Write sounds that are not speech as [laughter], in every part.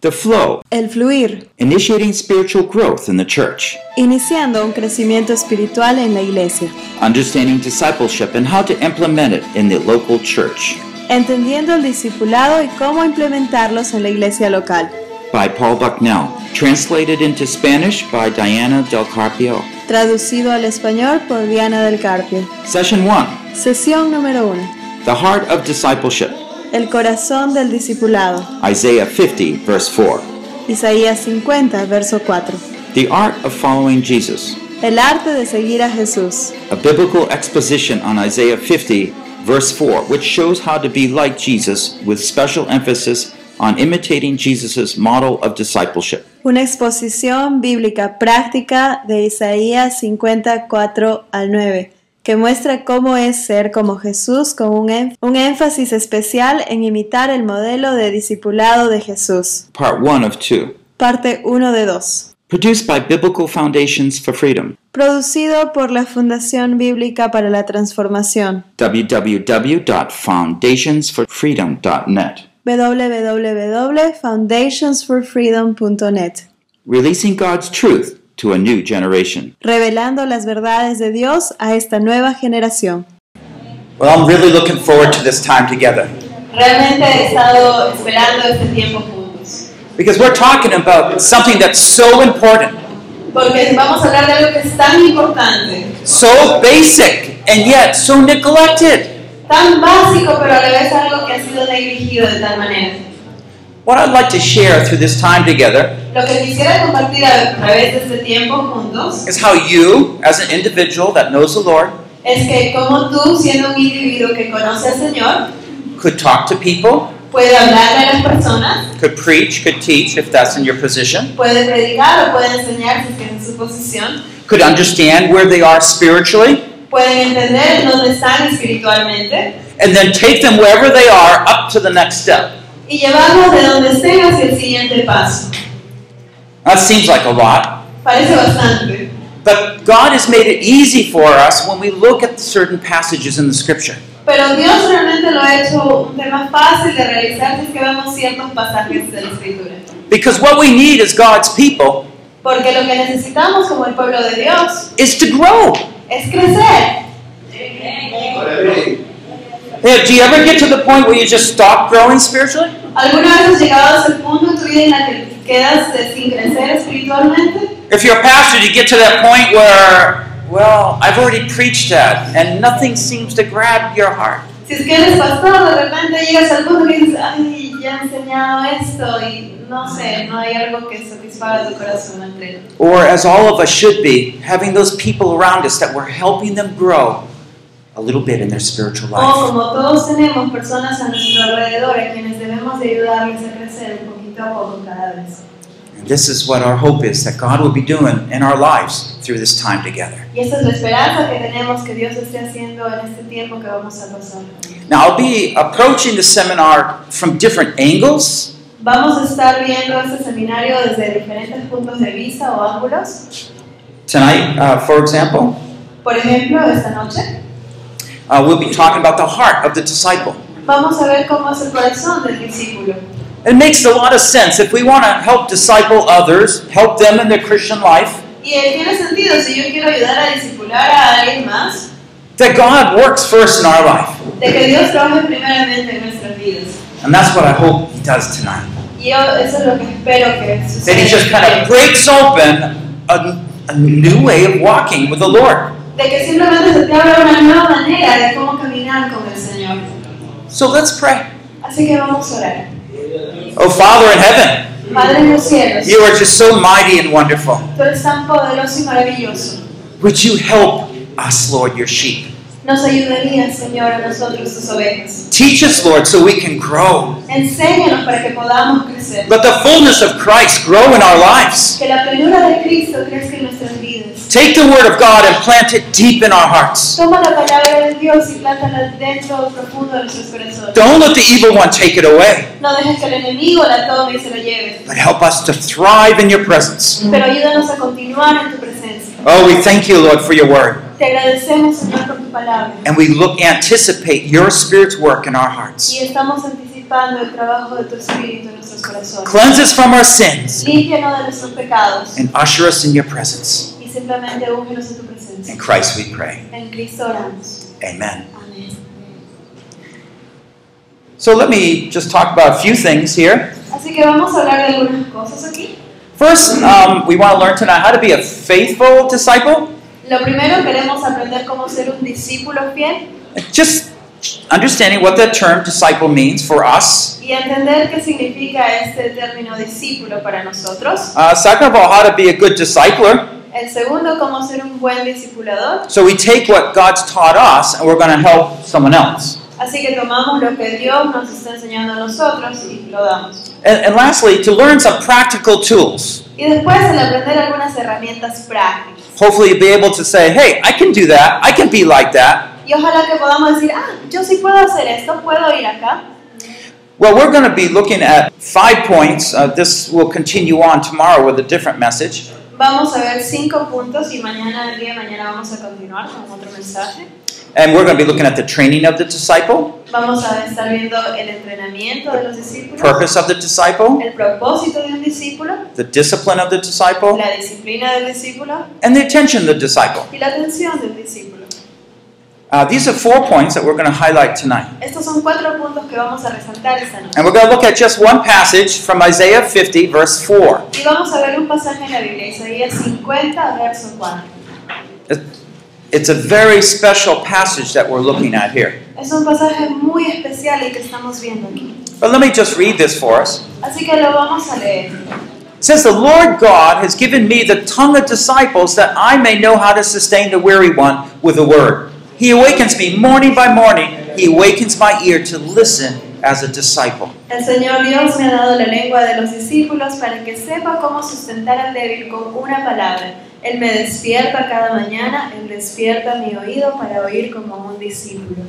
The flow, El fluir, initiating spiritual growth in the church, iniciando un crecimiento espiritual en la iglesia, understanding discipleship and how to implement it in the local church. entendiendo el discipulado y cómo implementarlos en la iglesia local. By Paul Bucknell, translated into Spanish by Diana Del Carpio. Traducido al español por Diana del Carpio. Session 1 Sesión número 1. The Heart of Discipleship, El corazón del discipulado. Isaiah 50, verse 4. Isaías 50, verso 4. The Art of Following Jesus, El arte de seguir a Jesús. a biblical exposition on Isaiah 50, verse 4, which shows how to be like Jesus with special emphasis on imitating Jesus' model of discipleship. Una exposición bíblica práctica de Isaías 54 al 9, que muestra cómo es ser como Jesús con un, un énfasis especial en imitar el modelo de discipulado de Jesús. Part 1 of 2. Parte 1 de 2. Produced by Biblical Foundations for Freedom. Producido por la Fundación Bíblica para la Transformación. www.foundationsforfreedom.net. www.foundationsforfreedom.net. Releasing God's truth to a new generation. Revelando las verdades de Dios a esta nueva generación. Well, I'm really looking forward to this time together Realmente he estado esperando este tiempo juntos. because we're talking about something that's so important, Porque vamos a hablar de algo que es tan importante, so basic, and yet so neglected. tan básico, pero a la vez algo que ha sido negligido de tal manera. What I'd like to share through this time together Lo que quisiera compartir a través de este tiempo juntos is how you, as an individual that knows the Lord, es que como tú, siendo un individuo que conoce al Señor, could talk to people, puede hablarle a las personas, could preach, could teach if that's in your position, puede predicar o puede enseñar si es que es en su posición, could understand where they are spiritually, pueden entender dónde están espiritualmente and then take them wherever they are up to the next step. Y llevarlos de donde estén hacia el siguiente paso. That seems like a lot. Parece bastante. But God has made it easy for us when we look at certain passages in the scripture. Pero Dios realmente lo ha hecho un tema fácil de realizar si es que vemos ciertos pasajes de la Escritura. Because what we need as God's people Porque lo que necesitamos como el pueblo de Dios is to grow. es crecer. Yeah, do you ever get to the point where you just stop growing spiritually? ¿Alguna vez has llegado a ese punto en tu vida en la que quedas eh, sin crecer espiritualmente? If you're a pastor, you get to that point where, well, I've already preached that and nothing seems to grab your heart. Si es que eres pastor, de repente llegas al punto que dices, ay, ya he enseñado esto y no sé, no hay algo que satisfaga tu corazón entre Or, as all of us should be, having those people around us that we're helping them grow a little bit in their spiritual O life. como todos tenemos personas a nuestro alrededor a quienes debemos ayudarles a crecer un poquito a poco cada vez. And this is what our hope is that God will be doing in our lives through this time together. Y esta es la esperanza que tenemos que Dios esté haciendo en este tiempo que vamos a pasar. Now, I'll be approaching the seminar from different angles. Vamos a estar viendo este seminario desde diferentes puntos de vista o ángulos. Tonight, uh, for example, Por ejemplo, esta noche uh, we'll be talking about the heart of the disciple. vamos a ver cómo es el corazón del discípulo. It makes a lot of sense if we want to help disciple others, help them in their Christian life, Y eh, tiene sentido, si yo quiero ayudar a discipular a alguien más, that God works first in our life. de que Dios trabaje primeramente en nuestras vidas. And that's what I hope He does tonight. Y yo eso es lo que espero que That He just kind of breaks open a, a new way of walking with the Lord. De que simplemente se te abra una nueva manera de cómo caminar con el Señor. So let's pray. Así que vamos a orar. Oh, Father in heaven, Padre en los cielos, you are just so mighty and wonderful. tú eres tan poderoso y maravilloso. Would you help us, Lord, your sheep? Nos ayudaría, Señor, a nosotros tus ovejas. Teach us, Lord, so we can grow. Enséñanos para que podamos crecer. Let the fullness of Christ grow in our lives. Que la plenura de Cristo crezca en nuestras vidas. Take the word of God and plant it deep in our hearts. Toma la palabra de Dios y plántala dentro profundo de nuestros corazones. Don't let the evil one take it away, No dejes que el enemigo la tome y se la lleve. but help us to thrive in your presence. Pero ayúdanos a continuar en tu presencia. Oh, we thank you, Lord, for your word. Te agradecemos, Señor, por tu palabra. And we look anticipate your spirit's work in our hearts. Y estamos anticip- participando del trabajo de tu Espíritu en nuestros corazones. Cleanse us from our sins Límpianos de nuestros pecados and usher us in your presence. y simplemente úngenos en tu presencia. In Christ we pray. En Cristo oramos. Amen. So let me just talk about a few things here. Así que vamos a hablar de algunas cosas aquí. First, um, we want to learn tonight how to be a faithful disciple. Lo primero, queremos aprender cómo ser un discípulo fiel Just understanding what that term disciple means for us. y entender qué significa este término discípulo para nosotros. Uh, second of all, how to be a good discipler. El segundo, cómo ser un buen discipulador. So we take what God's taught us and we're going to help someone else. Así que tomamos lo que Dios nos está enseñando a nosotros y lo damos. And, and lastly, to learn some practical tools. Y después el aprender algunas herramientas prácticas. Hopefully, you'll be able to say, hey, I can do that. I can be like that. Y ojalá que podamos decir, ah, yo sí puedo hacer esto, puedo ir acá. Well, we're going to be looking at five points. Uh, this will continue on tomorrow with a different message. Vamos a ver cinco puntos y mañana, el día de mañana, vamos a continuar con otro mensaje. And we're going to be looking at the training of the disciple, Vamos a estar viendo el entrenamiento de los discípulos, purpose of the disciple, el propósito de un discípulo, the discipline of the disciple, la disciplina del discípulo and the attention of the disciple. y la atención del discípulo. Uh, these are four points that we're going to highlight tonight. Estos son cuatro puntos que vamos a resaltar esta noche. And we're going to look at just one passage from Isaiah 50, verse 4. Y vamos a ver un pasaje en la Biblia, Isaías 50, verso 4. It's a very special passage that we're looking at here. Es un pasaje muy especial el que estamos viendo aquí. But let me just read this for us. Así que lo vamos a leer. It says, The Lord God has given me the tongue of disciples that I may know how to sustain the weary one with the word. He awakens me morning by morning. He awakens my ear to listen as a disciple. El Señor Dios me ha dado la lengua de los discípulos para que sepa cómo sustentar al débil con una palabra. Él me despierta cada mañana, Él despierta mi oído para oír como un discípulo.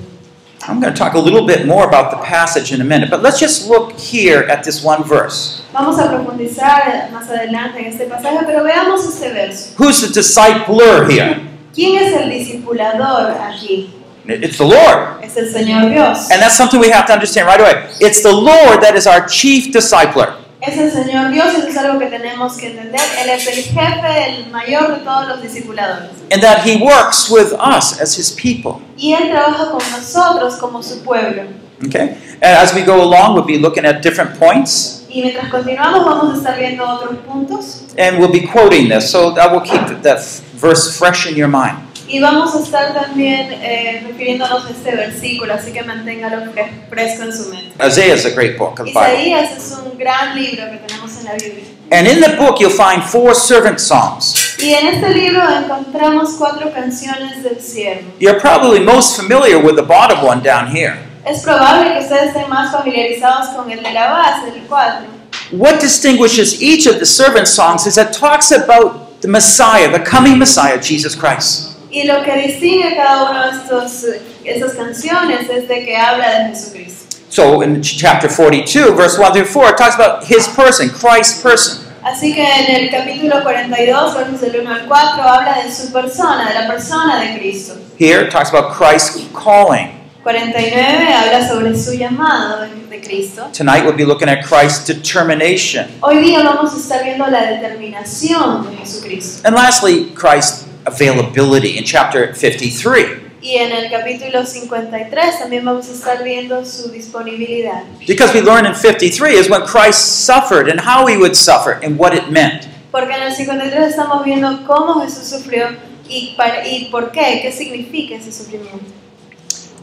I'm going to talk a little bit more about the passage in a minute, but let's just look here at this one verse. Vamos a profundizar más adelante en este pasaje, pero veamos este verso. Who's the discipler here? ¿Quién es el discipulador aquí? It's the Lord. Es el Señor Dios. And that's something we have to understand right away. It's the Lord that is our chief discipler. Es el Señor Dios, eso es algo que tenemos que entender. Él es el jefe, el mayor de todos los discipuladores. And that He works with us as His people. Y Él trabaja con nosotros como su pueblo. Okay? And as we go along, we'll be looking at different points. Y mientras continuamos vamos a estar viendo otros puntos. And we'll be quoting this, so that will keep that verse fresh in your mind. Y vamos a estar también eh, refiriéndonos a este versículo, así que manténgalo fre- fresco en su mente. Isaiah is a great book of the Bible. Isaías es un gran libro que tenemos en la Biblia. And in the book, you'll find four servant songs. Y en este libro encontramos cuatro canciones del siervo. You're probably most familiar with the bottom one down here. Es probable que ustedes estén más familiarizados con el de la base, el 4. What distinguishes each of the servant songs is that it talks about the Messiah, the coming Messiah, Jesus Christ. Y lo que distingue cada uno de estos, estas canciones es de que habla de Jesucristo. So in ch- chapter 42, verse 1 through 4, it talks about his person, Christ's person. Así que en el capítulo 42, versos del 1 al 4, habla de su persona, de la persona de Cristo. Here it talks about Christ's calling. 49 habla sobre su llamado de, Cristo. Tonight we'll be looking at Christ's determination. Hoy día vamos a estar viendo la determinación de Jesucristo. And lastly, Christ's availability in chapter 53. Y en el capítulo 53 también vamos a estar viendo su disponibilidad. Because we learn in 53 is when Christ suffered and how he would suffer and what it meant. Porque en el 53 estamos viendo cómo Jesús sufrió y, para- y por qué, qué significa ese sufrimiento.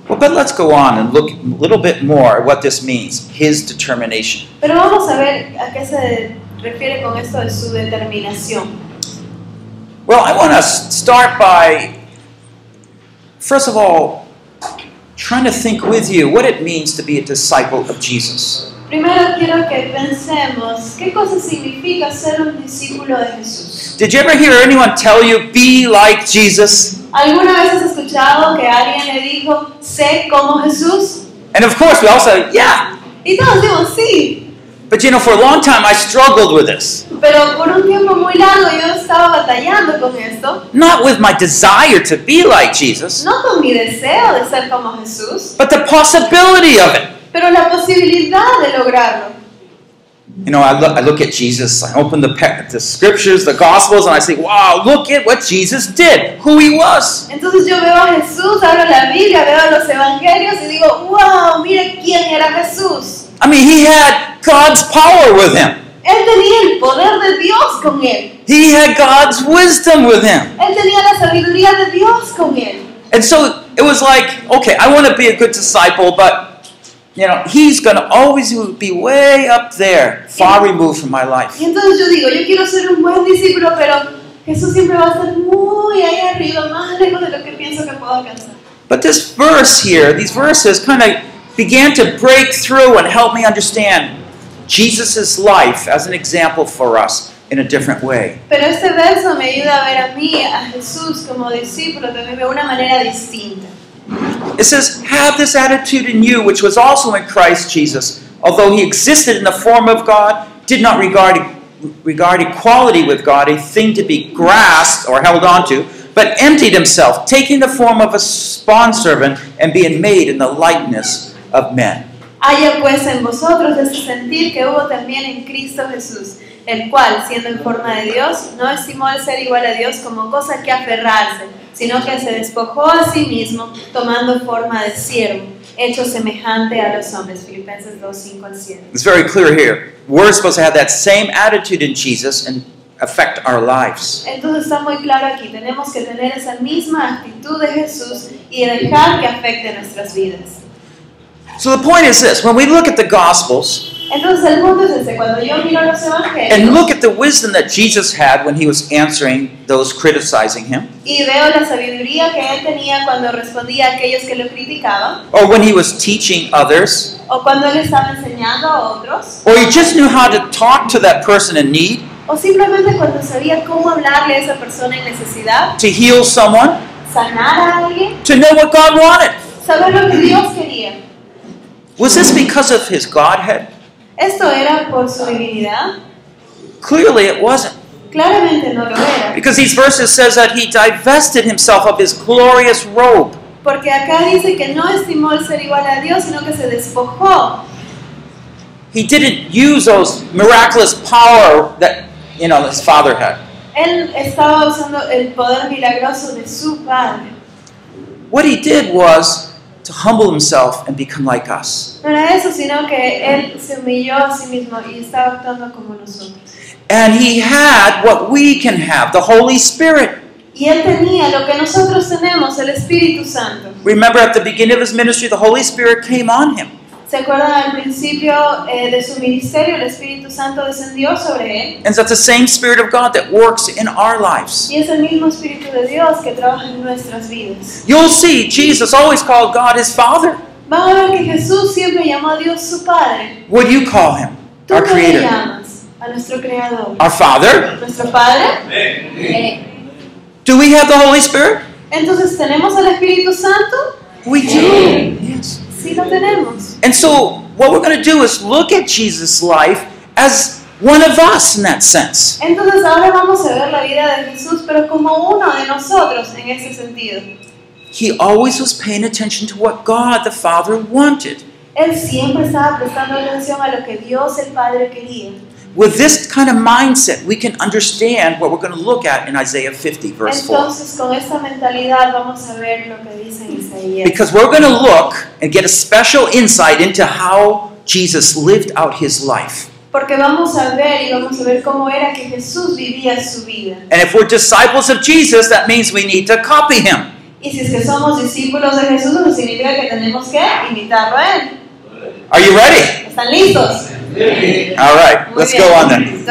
Well, but let's go on and look a little bit more at what this means, his determination. Pero vamos a ver a qué se refiere con esto de su determinación. Well, I want to start by, first of all, trying to think with you what it means to be a disciple of Jesus. Primero quiero que pensemos qué cosa significa ser un discípulo de Jesús. Did you ever hear anyone tell you, be like Jesus? ¿Alguna vez has escuchado que alguien le dijo, sé como Jesús? And of course, we all say, yeah. Y todos decimos, sí. But you know, for a long time, I struggled with this. Pero por un tiempo muy largo yo estaba batallando con esto. Not with my desire to be like Jesus, No con mi deseo de ser como Jesús, but the possibility of it. pero la posibilidad de lograrlo. You know, I look, I look at Jesus, I open the, the scriptures, the gospels, and I say, wow, look at what Jesus did, who he was. Entonces yo veo a Jesús, abro la Biblia, veo los evangelios y digo, wow, mira quién era Jesús. I mean, he had God's power with him. Él tenía el poder de Dios con él. He had God's wisdom with him. Él tenía la sabiduría de Dios con él. And so it was like, okay, I want to be a good disciple, but you know, he's going to always be way up there, far removed from my life. Y entonces yo digo, yo quiero ser un buen discípulo, pero Jesús siempre va a estar muy ahí arriba, más lejos de lo que pienso que puedo alcanzar. But this verse here, these verses kind of began to break through and help me understand Jesus' life as an example for us in a different way. Pero este verso me ayuda a ver a mí, a Jesús como discípulo, también de una manera distinta. It says, Have this attitude in you, which was also in Christ Jesus, although he existed in the form of God, did not regard, regard equality with God a thing to be grasped or held onto, but emptied himself, taking the form of a bondservant and being made in the likeness of men. Haya pues en vosotros ese sentir que hubo también en Cristo Jesús, el cual, siendo en forma de Dios, no estimó el ser igual a Dios como cosa que aferrarse, sino que se despojó a sí mismo, tomando forma de siervo, hecho semejante a los hombres. Filipenses 2, 5 al 7. It's very clear here. We're supposed to have that same attitude in Jesus and affect our lives. Entonces está muy claro aquí, tenemos que tener esa misma actitud de Jesús y dejar que afecte nuestras vidas. So the point is this when we look at the Gospels Entonces el punto es este, cuando yo miro los and look at the wisdom that Jesus had when he was answering those criticizing him, y veo la sabiduría que él tenía cuando respondía a aquellos que lo criticaban, or when he was teaching others, o cuando él estaba enseñando a otros, or he just knew how to talk to that person in need, o simplemente cuando sabía cómo hablarle a esa persona en necesidad, to heal someone, sanar a alguien, to know what God wanted. saber lo que Dios quería. Was this because of his Godhead? ¿Esto era por su divinidad? Clearly it wasn't. Claramente no lo era. Because these verses says that he divested himself of his glorious robe. Porque acá dice que no estimó el ser igual a Dios, sino que se despojó. He didn't use those miraculous power that you know his father had. Él estaba usando el poder milagroso de su Padre. What he did was to humble himself and become like us. No era eso, sino que Él se humilló a sí mismo y estaba actuando como nosotros. And he had what we can have, the Holy Spirit. Y Él tenía lo que nosotros tenemos, el Espíritu Santo. Remember at the beginning of his ministry, the Holy Spirit came on him. ¿Se acuerdan al principio eh, de su ministerio? El Espíritu Santo descendió sobre Él. And that's the same Spirit of God that works in our lives. Y es el mismo Espíritu de Dios que trabaja en nuestras vidas. You'll see Jesus always called God his Father. Van a ver que Jesús siempre llamó a Dios su Padre. What do you call him? ¿Tú Our Creator. llamas? A nuestro Creador. Our Father. ¿Nuestro Padre? Eh, Do we have the Holy Spirit? Entonces, ¿tenemos al Espíritu Santo? We do. Yes. Sí lo tenemos. And so, what we're going to do is look at Jesus' life as one of us in that sense. Entonces ahora vamos a ver la vida de Jesús, pero como uno de nosotros en ese sentido. He always was paying attention to what God the Father wanted. Él siempre estaba prestando atención a lo que Dios el Padre quería. With this kind of mindset, we can understand what we're going to look at in Isaiah 50, verse 4. Entonces con esta mentalidad vamos a ver lo que dice Isaías. Because we're going to look and get a special insight into how Jesus lived out his life. Porque vamos a ver y vamos a ver cómo era que Jesús vivía su vida. And if we're disciples of Jesus, that means we need to copy him. Y si es que somos discípulos de Jesús, significa que tenemos que imitarlo a Él. Are you ready? ¿Están listos? [laughs] All right, let's go on then.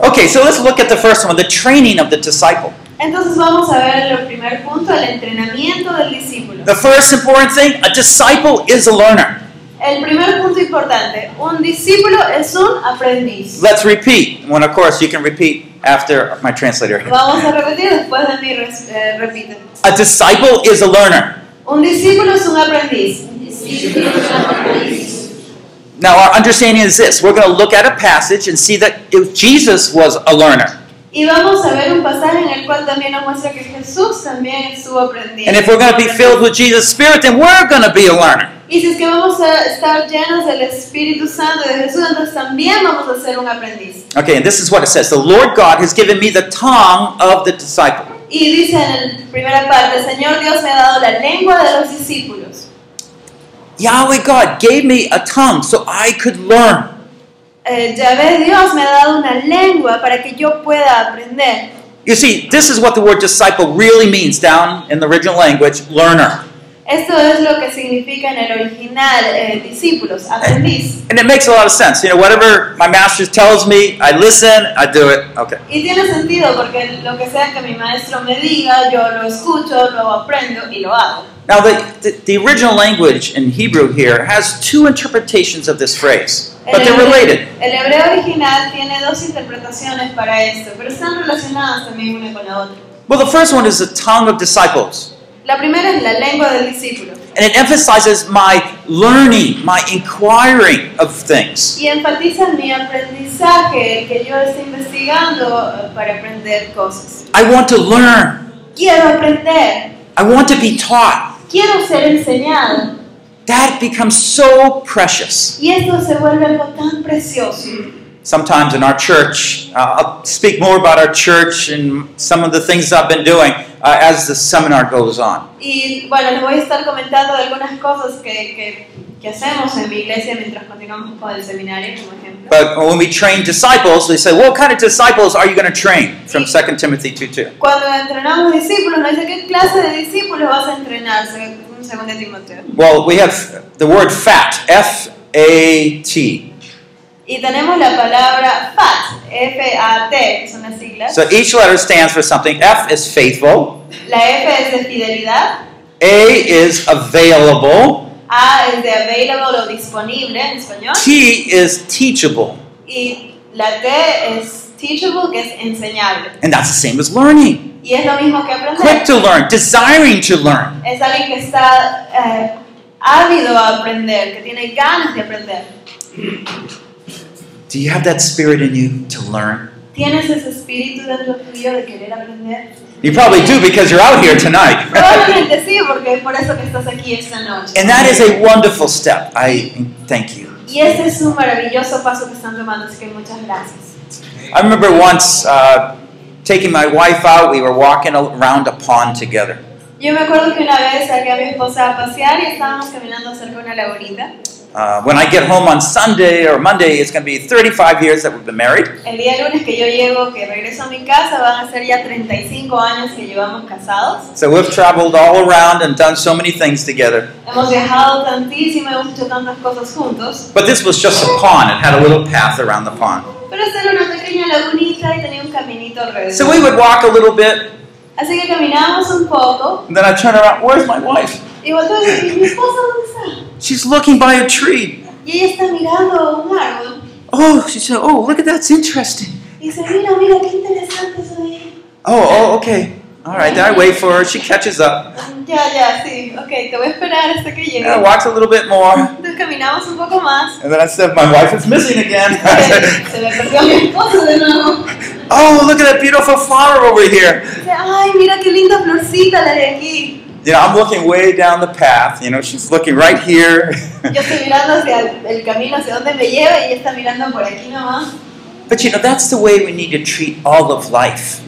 Okay, so let's look at the first one the training of the disciple. Entonces vamos a ver el primer punto, el entrenamiento del discípulo. The first important thing a disciple is a learner. El primer punto importante, un discípulo es un aprendiz. Let's repeat. When, of course, you can repeat after my translator. Vamos a repetir después de mí, res- eh, repiten. A disciple is a learner. Un discípulo es un aprendiz. Now, our understanding is this we're going to look at a passage and see that if Jesus was a learner. Y vamos a ver un pasaje en el cual también nos muestra que Jesús también estuvo And if we're going to be filled with Jesus' Spirit, then we're going to be a learner. Y si es que vamos a estar llenos del Espíritu Santo de Jesús, entonces también vamos a ser un aprendiz. Okay, and this is what it says The Lord God has given me the tongue of the disciple. Y dice en la primera parte, Señor Dios me ha dado la lengua de los discípulos. Yahweh God gave me a tongue so I could learn. Yahvé Dios me ha dado una lengua para que yo pueda aprender. You see, this is what the word disciple really means down in the original language learner. Esto es lo que significa en el original eh, discípulos, aprendiz. And it makes a lot of sense. You know, whatever my master tells me, I listen, I do it. Okay. Y tiene sentido porque lo que sea que mi maestro me diga, yo lo escucho, lo aprendo y lo hago. Now, the, the, the original language in Hebrew here has two interpretations of this phrase, but El they're hebreo- related. El hebreo original tiene dos interpretaciones para esto, pero están relacionadas también una con la otra. Well, the first one is the tongue of disciples. La primera es la lengua del discípulo And it emphasizes my learning, my inquiring of things. y enfatiza mi aprendizaje, que yo esté investigando eh, para aprender cosas. I want to learn. Quiero aprender, I want to be taught. quiero ser enseñado That becomes so precious. y esto se vuelve algo tan precioso. Sometimes in our church, uh, I'll speak more about our church and some of the things I've been doing uh, as the seminar goes on. Y bueno, les voy a estar comentando de algunas cosas que, que, que hacemos en mi iglesia mientras continuamos con el seminario, como ejemplo. But when we train disciples, they say, What kind of disciples are you going to train? From 2 Timothy 2 2. Cuando entrenamos discípulos, nos dice qué clase de discípulos vas a entrenar, según según de Timoteo. Well, we have the word fat, F A T. Y tenemos la palabra FAT, F-A-T, que son las siglas. So each letter stands for something. F is faithful, La F es de fidelidad, A is available, A es de available o disponible en español, T is teachable. y la T es teachable, que es enseñable. And that's the same as learning. Y es lo mismo que aprender. Quick to learn, desiring to learn. Es alguien que está eh, ávido a aprender, que tiene ganas de aprender. Do you have that spirit in you to learn? ¿Tienes ese espíritu dentro tuyo de querer aprender? You probably do because you're out here tonight. Probablemente sí, porque por eso que estás aquí esta noche. and that is a wonderful step. I thank you. Y este es un maravilloso paso que están tomando, así que muchas gracias. I remember once uh, taking my wife out, we were walking around a pond together. Yo me acuerdo que una vez saqué a mi esposa a pasear y estábamos caminando cerca de una lagunita. Uh, when I get home on Sunday or Monday, it's going to be 35 years that we've been married. El día lunes que yo llego, que regreso a mi casa, van a ser ya 35 años que llevamos casados. So we've traveled all around and done so many things together. Hemos viajado tantísimo, hemos hecho tantas cosas juntos. But this was just a pond. It had a little path around the pond. Pero esta era una pequeña lagunita y tenía un caminito alrededor. So we would walk a little bit, Así que caminamos un poco and then I'd turn around, where's my wife? y volteo y digo, mi esposa dónde está? She's looking by a tree. Y ella está mirando un árbol Oh, she said, oh, look at that's interesting. y dice, mira, mira, qué interesante eso de. Oh, oh, okay. All right, then I wait for her. She catches up. Ya, ya, sí, ok, te voy a esperar hasta que llegue. And walks a little bit more. Entonces caminamos un poco más. And then I said, my wife is missing again. Se me perdió mi esposo de nuevo. Oh, look at that beautiful flower over here. Dice, ay, mira qué linda florcita la de aquí. You know, I'm looking way down the path. You know, she's looking right here. Yo estoy mirando hacia el, el camino, hacia dónde me lleva y ella está mirando por aquí nomás. but you know, that's the way we need to treat all of life.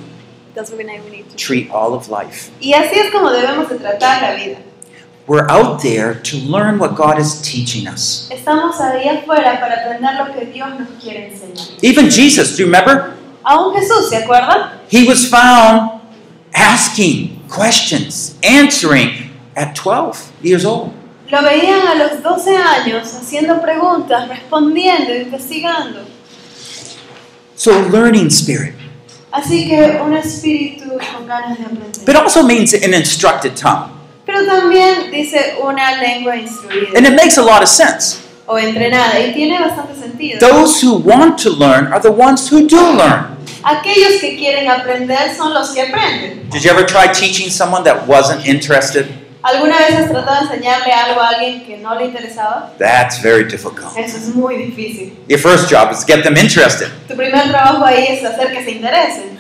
That's what we need to- Treat all of life. Y así es como debemos de tratar la vida. We're out there to learn what God is teaching us. Estamos ahí afuera para aprender lo que Dios nos quiere enseñar. Even Jesus, do you remember? Aún Jesús, ¿se acuerdan? He was found asking questions, answering at 12 years old. Lo veían a los 12 años haciendo preguntas, respondiendo, investigando. So, a learning spirit. Así que un espíritu con ganas de aprender. But also means an instructed tongue. Pero también dice una lengua instruida And it makes a lot of sense. o entrenada y tiene bastante sentido. Those who want to learn are the ones who do learn. Aquellos que quieren aprender son los que aprenden. Did you ever try teaching someone that wasn't interested? ¿Alguna vez has tratado de enseñarle algo a alguien que no le interesaba? That's very difficult. Eso es muy difícil. Your first job is to get them interested. Tu primer trabajo ahí es hacer que se interesen.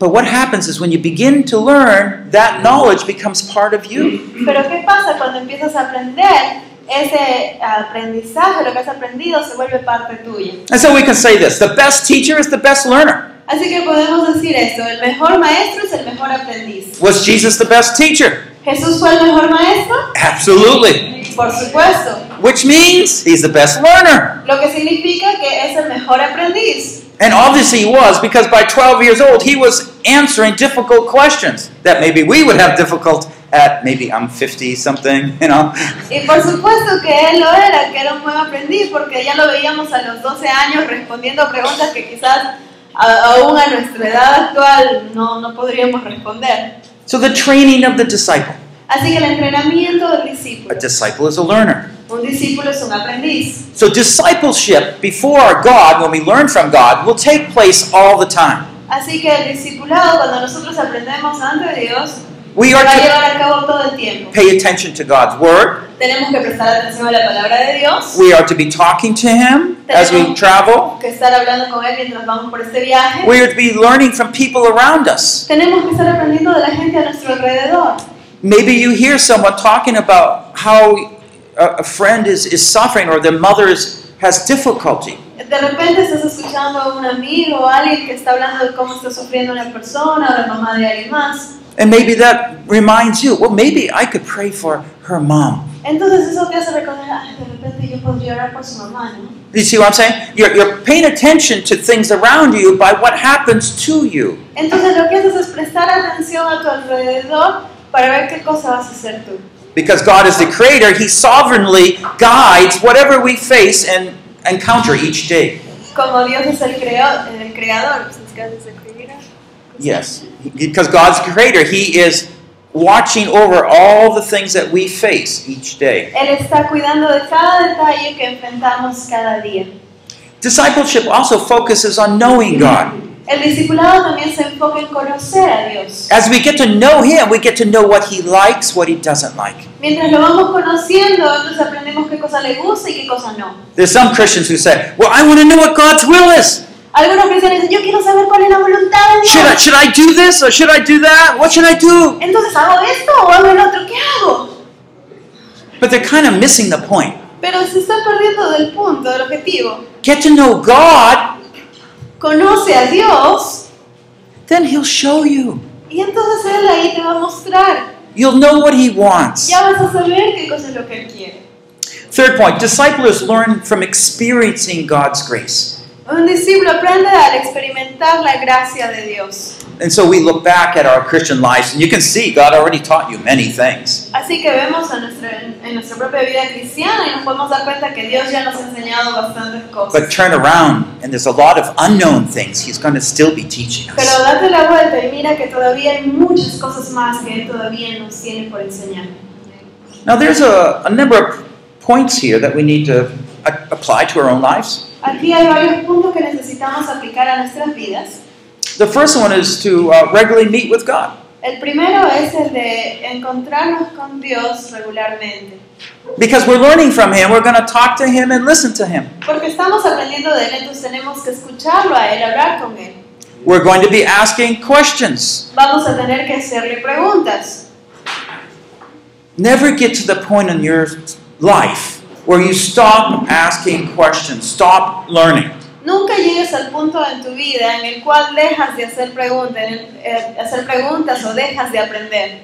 But what happens is when you begin to learn, that knowledge becomes part of you. Pero ¿qué pasa cuando empiezas a aprender? Ese aprendizaje, lo que has aprendido, se vuelve parte tuya. And so we can say this the best teacher is the best learner. Así que podemos decir esto, el mejor maestro es el mejor aprendiz. Was Jesus the best teacher? ¿Jesús fue el mejor maestro? Absolutely. Por supuesto. Which means he's the best learner. Lo que significa que es el mejor aprendiz. And obviously he was because by 12 years old he was answering difficult questions that maybe we would have difficult at maybe I'm 50 something, you know. Y por supuesto que él lo era, que era un buen aprendiz, porque ya lo veíamos a los 12 años respondiendo preguntas que quizás a- aún a nuestra edad actual no, no podríamos responder. So the training of the disciple. Así que el entrenamiento del A discípulo. disciple is a learner. Un discípulo es un aprendiz. So discipleship before God, when we learn from God, will take place all the time. Así que el discipulado, cuando nosotros aprendemos ante Dios, We are to llevar a cabo todo el tiempo. pay attention to God's word. Tenemos que prestar atención a la palabra de Dios, We are to be talking to him as we travel. que estar hablando con Él mientras vamos por este viaje. We are to be learning from people around us. Tenemos que estar aprendiendo de la gente a nuestro alrededor. Maybe you hear someone talking about how a, a friend is, is suffering or their mother is, has difficulty. De repente estás escuchando a un amigo o alguien que está hablando de cómo está sufriendo una persona o la mamá de alguien más. And maybe that reminds you, well, maybe I could pray for her mom. Entonces eso te hace recordar, de repente yo podría orar por su mamá, ¿no? You see what I'm saying? You're, you're paying attention to things around you by what happens to you. Entonces lo que haces es prestar atención a tu alrededor para ver qué cosa vas a hacer tú. Because God is the creator, He sovereignly guides whatever we face and encounter each day. Como Dios es el, creo- el creador, pues es que haces el creador. Yes. Because God's creator, He is watching over all the things that we face each day. Él está cuidando de cada detalle que enfrentamos cada día. Discipleship also focuses on knowing God. El discipulado también se enfoca en conocer a Dios. As we get to know Him, we get to know what He likes, what He doesn't like. Mientras lo vamos conociendo, entonces aprendemos qué cosa le gusta y qué cosa no. There's some Christians who say, Well, I want to know what God's will is. Algunos cristianos dicen, yo quiero saber cuál es la voluntad de Should I, should I do this or should I do that? What should I do? Entonces, ¿hago esto o hago el otro? ¿Qué hago? But they're kind of missing the point. Pero se está perdiendo del punto, del objetivo. Get to know God, Conoce a Dios then He'll show you. y entonces Él ahí te va a mostrar. You'll know what He wants. Ya vas a saber qué cosa es lo que Él quiere. Third point disciples learn from experiencing God's grace. Un discípulo aprende al experimentar la gracia de Dios. And so we look back at our Christian lives, and you can see God already taught you many things. Así que vemos en nuestra, en nuestra propia vida cristiana y nos podemos dar cuenta que Dios ya nos ha enseñado bastantes cosas. But turn around, and there's a lot of unknown things He's going to still be teaching Pero us. date la vuelta y mira que todavía hay muchas cosas más que Él todavía nos tiene por enseñar. Now, there's a, a number of points here that we need to apply to our own lives. Aquí hay varios puntos que necesitamos aplicar a nuestras vidas. The first one is to uh, regularly meet with God. El primero es el de encontrarnos con Dios regularmente. Because we're learning from Him, we're going to talk to Him and listen to Him. Porque estamos aprendiendo de Él, entonces tenemos que escucharlo a Él, hablar con Él. We're going to be asking questions. Vamos a tener que hacerle preguntas. Never get to the point in your life where you stop asking questions, stop learning. Nunca llegues al punto en tu vida en el cual dejas de hacer preguntas, eh, hacer preguntas o dejas de aprender.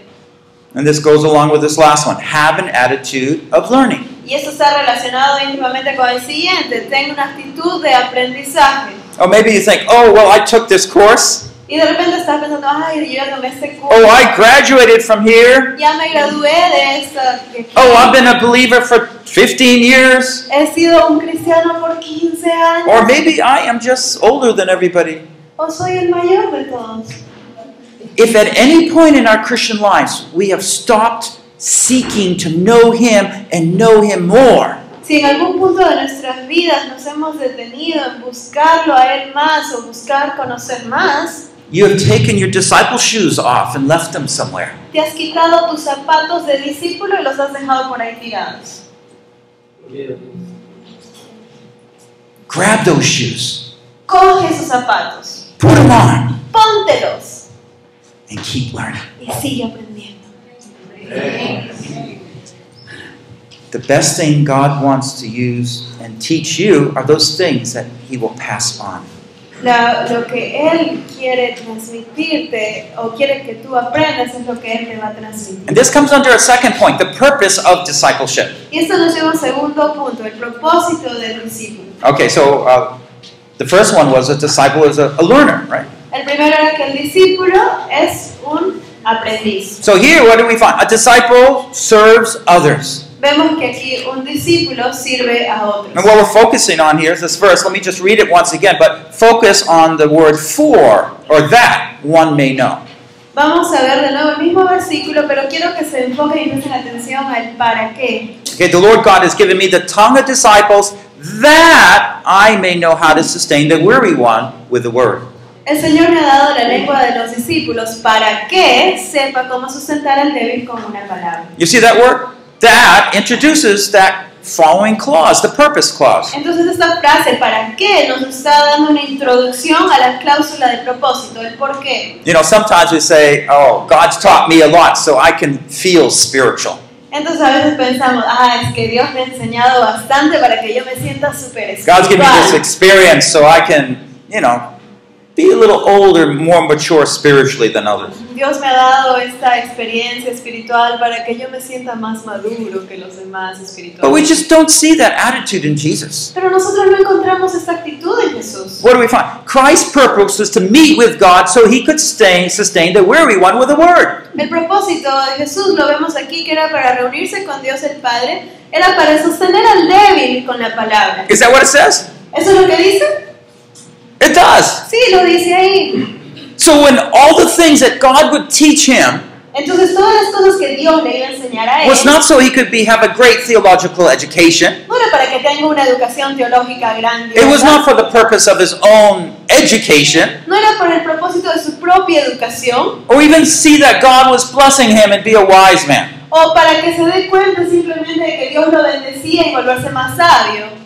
And this goes along with this last one have an attitude of learning. Y eso está relacionado íntimamente con el siguiente. Ten una actitud de aprendizaje. Or maybe you think, oh, well, I took this course. Y de repente estás pensando, ay, yo tomé este curso. Oh, I graduated from here. Ya me gradué de esta. Oh, I've been a believer for 15 years. He sido un cristiano por 15 años. Or maybe I am just older than everybody. O soy el mayor de todos. If at any point in our Christian lives we have stopped seeking to know Him and know Him more, Si en algún punto de nuestras vidas nos hemos detenido en buscarlo a Él más o buscar conocer más, you have taken your disciple shoes off and left them somewhere. te has quitado tus zapatos de discípulo y los has dejado por ahí tirados. Grab those shoes, Coge esos zapatos, put them on, póntelos, and keep learning. y sigue aprendiendo. The best thing God wants to use and teach you are those things that He will pass on. La- lo que Él quiere transmitirte o quiere que tú aprendas es lo que Él te va a transmitir. And this comes under a second point the purpose of discipleship. Y esto nos lleva a un segundo punto, el propósito del discípulo. Okay, so uh, the first one was a disciple is a, a learner, right? El primero era que el discípulo es un aprendiz. So here, what do we find? A disciple serves others. Vemos que aquí un discípulo sirve a otros. And what we're focusing on here is this verse. Let me just read it once again, but focus on the word for or that one may know. Vamos a ver de nuevo el mismo versículo, pero quiero que se enfoquen y presten atención al para qué. Okay, the Lord God has given me the tongue of disciples that I may know how to sustain the weary one with the word. El Señor me ha dado la lengua de los discípulos para que sepa cómo sustentar al débil con una palabra. You see that word? That introduces that following clause, the purpose clause. Entonces esta frase para qué nos está dando una introducción a la cláusula de propósito, el por qué. You know, sometimes we say, oh, God's taught me a lot so I can feel spiritual. Entonces a veces pensamos, ah, es que Dios me ha enseñado bastante para que yo me sienta súper God's given me this experience so I can, you know, be a little older, more mature spiritually than others. Dios me ha dado esta experiencia espiritual para que yo me sienta más maduro que los demás espirituales. But we just don't see that attitude in Jesus. Pero nosotros no encontramos esta actitud en Jesús. What do we find? Christ's purpose was to meet with God so he could sustain, sustain the weary one with the word. El propósito de Jesús, lo vemos aquí, que era para reunirse con Dios el Padre, era para sostener al débil con la palabra. Is that what it says? ¿Eso es lo que dice? It does. Sí, lo dice ahí. So when all the things that God would teach him Entonces todas las cosas que Dios le iba a enseñar a él was not so he could be have a great theological education. no era para que tenga una educación teológica grande. It was not for the purpose of his own education, No era por el propósito de su propia educación or even see that God was blessing him and be a wise man. o para que se dé cuenta simplemente de que Dios lo bendecía y volverse más sabio.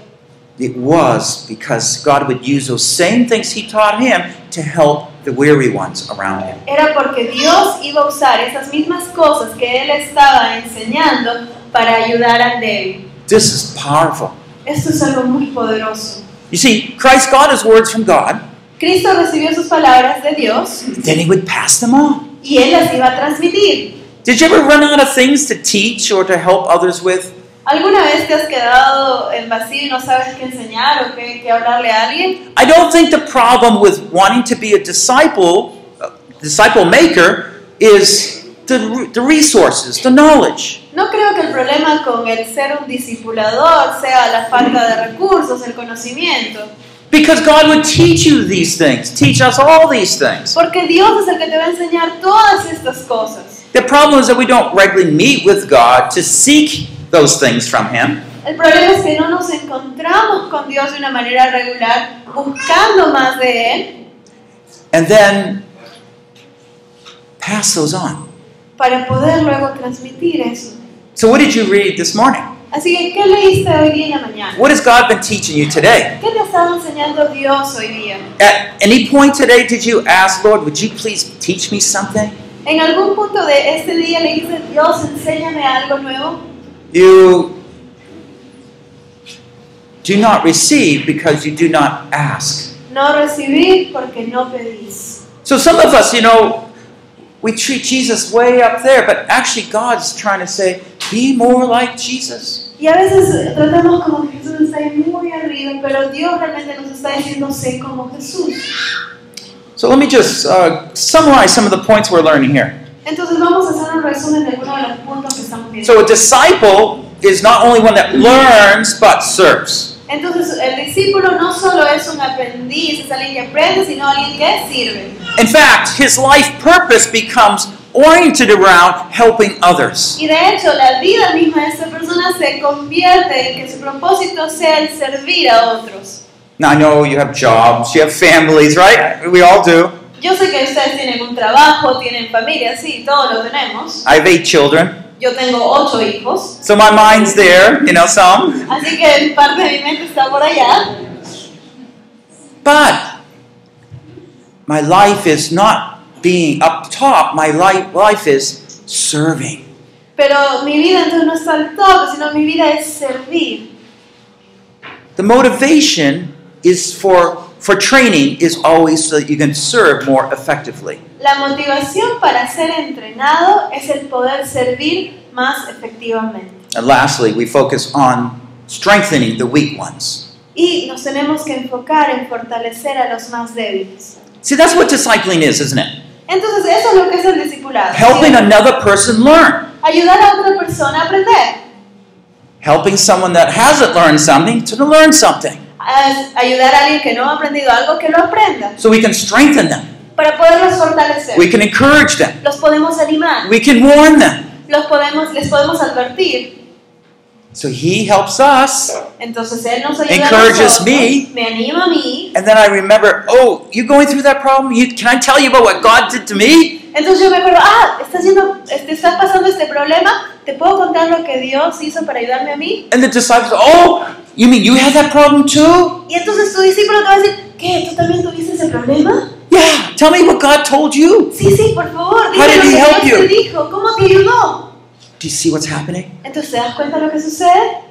It was because God would use those same things he taught him to help the weary ones around him. Era porque Dios iba a usar esas mismas cosas que él estaba enseñando para ayudar al débil. This is powerful. Esto es algo muy poderoso. You see, Christ got his words from God, Cristo recibió sus palabras de Dios then he would pass them on. y él las iba a transmitir. Did you ever run out of things to teach or to help others with? ¿Alguna vez te has quedado en vacío y no sabes qué enseñar o qué, qué hablarle a alguien? I don't think the problem with wanting to be a disciple, uh, disciple maker, is the, the resources, the knowledge. No creo que el problema con el ser un discipulador sea la falta de recursos, el conocimiento, Because God would teach you these things, teach us all these things. porque Dios es el que te va a enseñar todas estas cosas. The problem is that we don't regularly meet with God to seek those things from Him. El problema es que no nos encontramos con Dios de una manera regular, buscando más de Él and then pass those on. para poder luego transmitir eso. So, what did you read this morning? Así que, ¿qué leíste hoy día en la mañana? What has God been teaching you today? ¿Qué te ha estado enseñando Dios hoy día? At any point today, did you ask, Lord, would you please teach me something? ¿En algún punto de este día le dices, Dios, enséñame algo nuevo? You do not receive because you do not ask. No recibir porque no pedís. So, some of us, you know, we treat Jesus way up there, but actually, God's trying to say, be more like Jesus. Y a veces tratamos como que Jesús está muy arriba, pero Dios realmente nos está diciendo, sé como Jesús. So, let me just uh, summarize some of the points we're learning here. Entonces vamos a hacer un resumen de algunos de los puntos que estamos viendo. So, a disciple is not only one that learns, but serves. Entonces el discípulo no solo es un aprendiz, es alguien que aprende, sino alguien que sirve. In fact, his life purpose becomes oriented around helping others. Y de hecho la vida misma de esta persona se convierte en que su propósito sea el servir a otros. Now, I know you have jobs, you have families, right? We all do. Yo sé que ustedes tienen un trabajo, tienen familia, sí, todos lo tenemos. I have eight children, Yo tengo ocho hijos, so my mind's there, you know, some. así que parte de mi mente está por allá. But my life is not being up top. My life, life is serving. Pero mi vida entonces no está al top, sino mi vida es servir. The motivation is for for training is always so that you can serve more effectively. La motivación para ser entrenado es el poder servir más efectivamente. And lastly, we focus on strengthening the weak ones. Y nos tenemos que enfocar en fortalecer a los más débiles. See, that's what discipling is, isn't it? Entonces eso es lo que es el discipulado. Helping ¿sí? another person learn. Ayudar a otra persona a aprender. Helping someone that hasn't learned something to learn something. A- ayudar a alguien que no ha aprendido algo que lo aprenda. So we can strengthen them. Para poderlos fortalecer. We can encourage them. Los podemos animar. We can warn them. Los podemos, les podemos advertir. So he helps us. Entonces él nos ayuda Encourages me. me anima a mí. And then I remember, oh, you going through that problem? You, can I tell you about what God did to me? Entonces yo me acuerdo, ah, estás, haciendo, este, estás pasando este problema, ¿te puedo contar lo que Dios hizo para ayudarme a mí? And the disciples, oh, you mean you had that problem too? Y entonces tu discípulo te va a decir, ¿qué? ¿Tú también tuviste ese problema? Yeah, tell me what God told you. Sí, sí, por favor, How did lo he que help Dios te you? dijo, ¿cómo te ayudó? Do you see what's happening? Entonces, ¿te das cuenta de lo que sucede?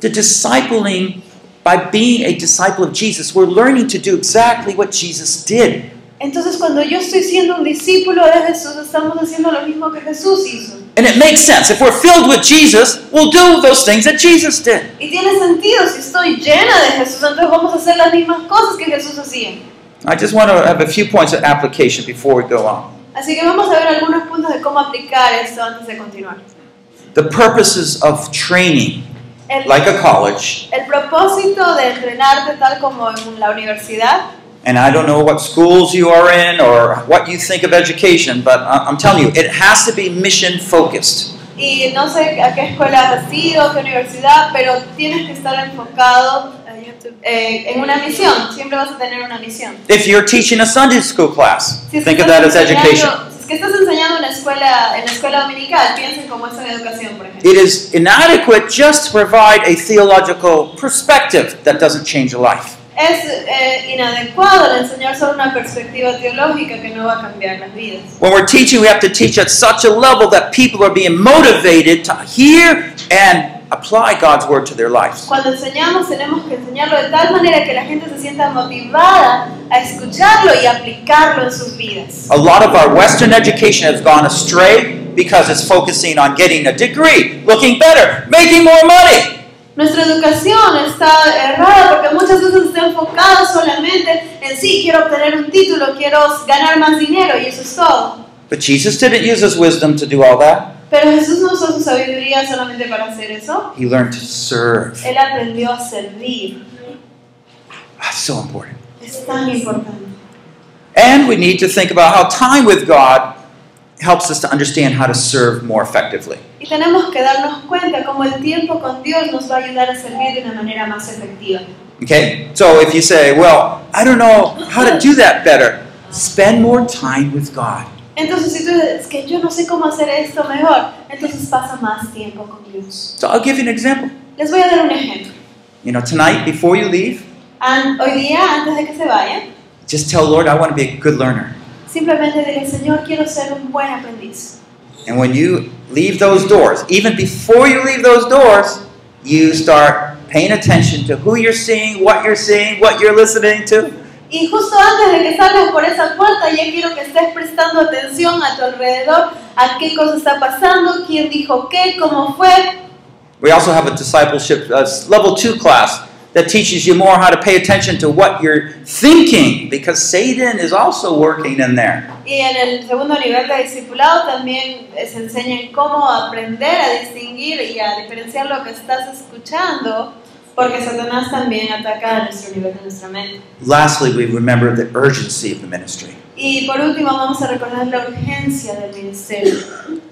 The discipling, by being a disciple of Jesus, we're learning to do exactly what Jesus did. Entonces, cuando yo estoy siendo un discípulo de Jesús, estamos haciendo lo mismo que Jesús hizo. And it makes sense. If we're filled with Jesus, we'll do those things that Jesus did. Y tiene sentido, si estoy llena de Jesús, entonces vamos a hacer las mismas cosas que Jesús hacía. I just want to have a few points of application before we go on. Así que vamos a ver algunos puntos de cómo aplicar esto antes de continuar. The purposes of training, El, like a college, el propósito de entrenarte tal como en la universidad, and I don't know what schools you are in or what you think of education, but I'm telling you, it has to be mission focused. y no sé a qué escuela has ido, qué universidad, pero tienes que estar enfocado eh, en una misión, siempre vas a tener una misión. If you're teaching a Sunday school class, Si think of that as education. si es que estás enseñando en la escuela, en la escuela dominical, piensen cómo es en educación, por ejemplo. It is inadequate just to provide a theological perspective that doesn't change a life. Es eh, inadecuado el enseñar solo una perspectiva teológica que no va a cambiar las vidas. When we're teaching, we have to teach at such a level that people are being motivated to hear and apply God's word to their lives. Cuando enseñamos tenemos que enseñarlo de tal manera que la gente se sienta motivada a escucharlo y aplicarlo en sus vidas. A lot of our Western education has gone astray because it's focusing on getting a degree, looking better, making more money. Nuestra educación está errada porque muchas veces está enfocada solamente en sí, quiero obtener un título, quiero ganar más dinero y eso es todo. But Jesus didn't use his wisdom to do all that. Pero Jesús no usó su sabiduría solamente para hacer eso. He learned to serve. Él aprendió a servir. That's so important. Es tan importante. And we need to think about how time with God helps us to understand how to serve more effectively. Y tenemos que darnos cuenta cómo el tiempo con Dios nos va a ayudar a servir de una manera más efectiva. Okay? So if you say, well, I don't know how to do that better, spend more time with God. Entonces, si tú dices que yo no sé cómo hacer esto mejor, entonces pasa más tiempo con Dios. So I'll give you an example. Les voy a dar un ejemplo. You know, tonight, before you leave, An- hoy día, antes de que se vayan, just tell Lord, I want to be a good learner. Simplemente dile, Señor, quiero ser un buen aprendiz. And when you leave those doors, even before you leave those doors, you start paying attention to who you're seeing, what you're seeing, what you're listening to. Y justo antes de que salgas por esa puerta, ya quiero que estés prestando atención a tu alrededor, a qué cosa está pasando, quién dijo qué, cómo fue. We also have a discipleship uh, level two class that teaches you more how to pay attention to what you're thinking because Satan is also working in there. Y en el segundo nivel de discipulado también se enseña en cómo aprender a distinguir y a diferenciar lo que estás escuchando, porque Satanás también ataca a nuestro nivel de nuestra mente. Lastly, we remember the urgency of the ministry. Y por último vamos a recordar la urgencia del ministerio.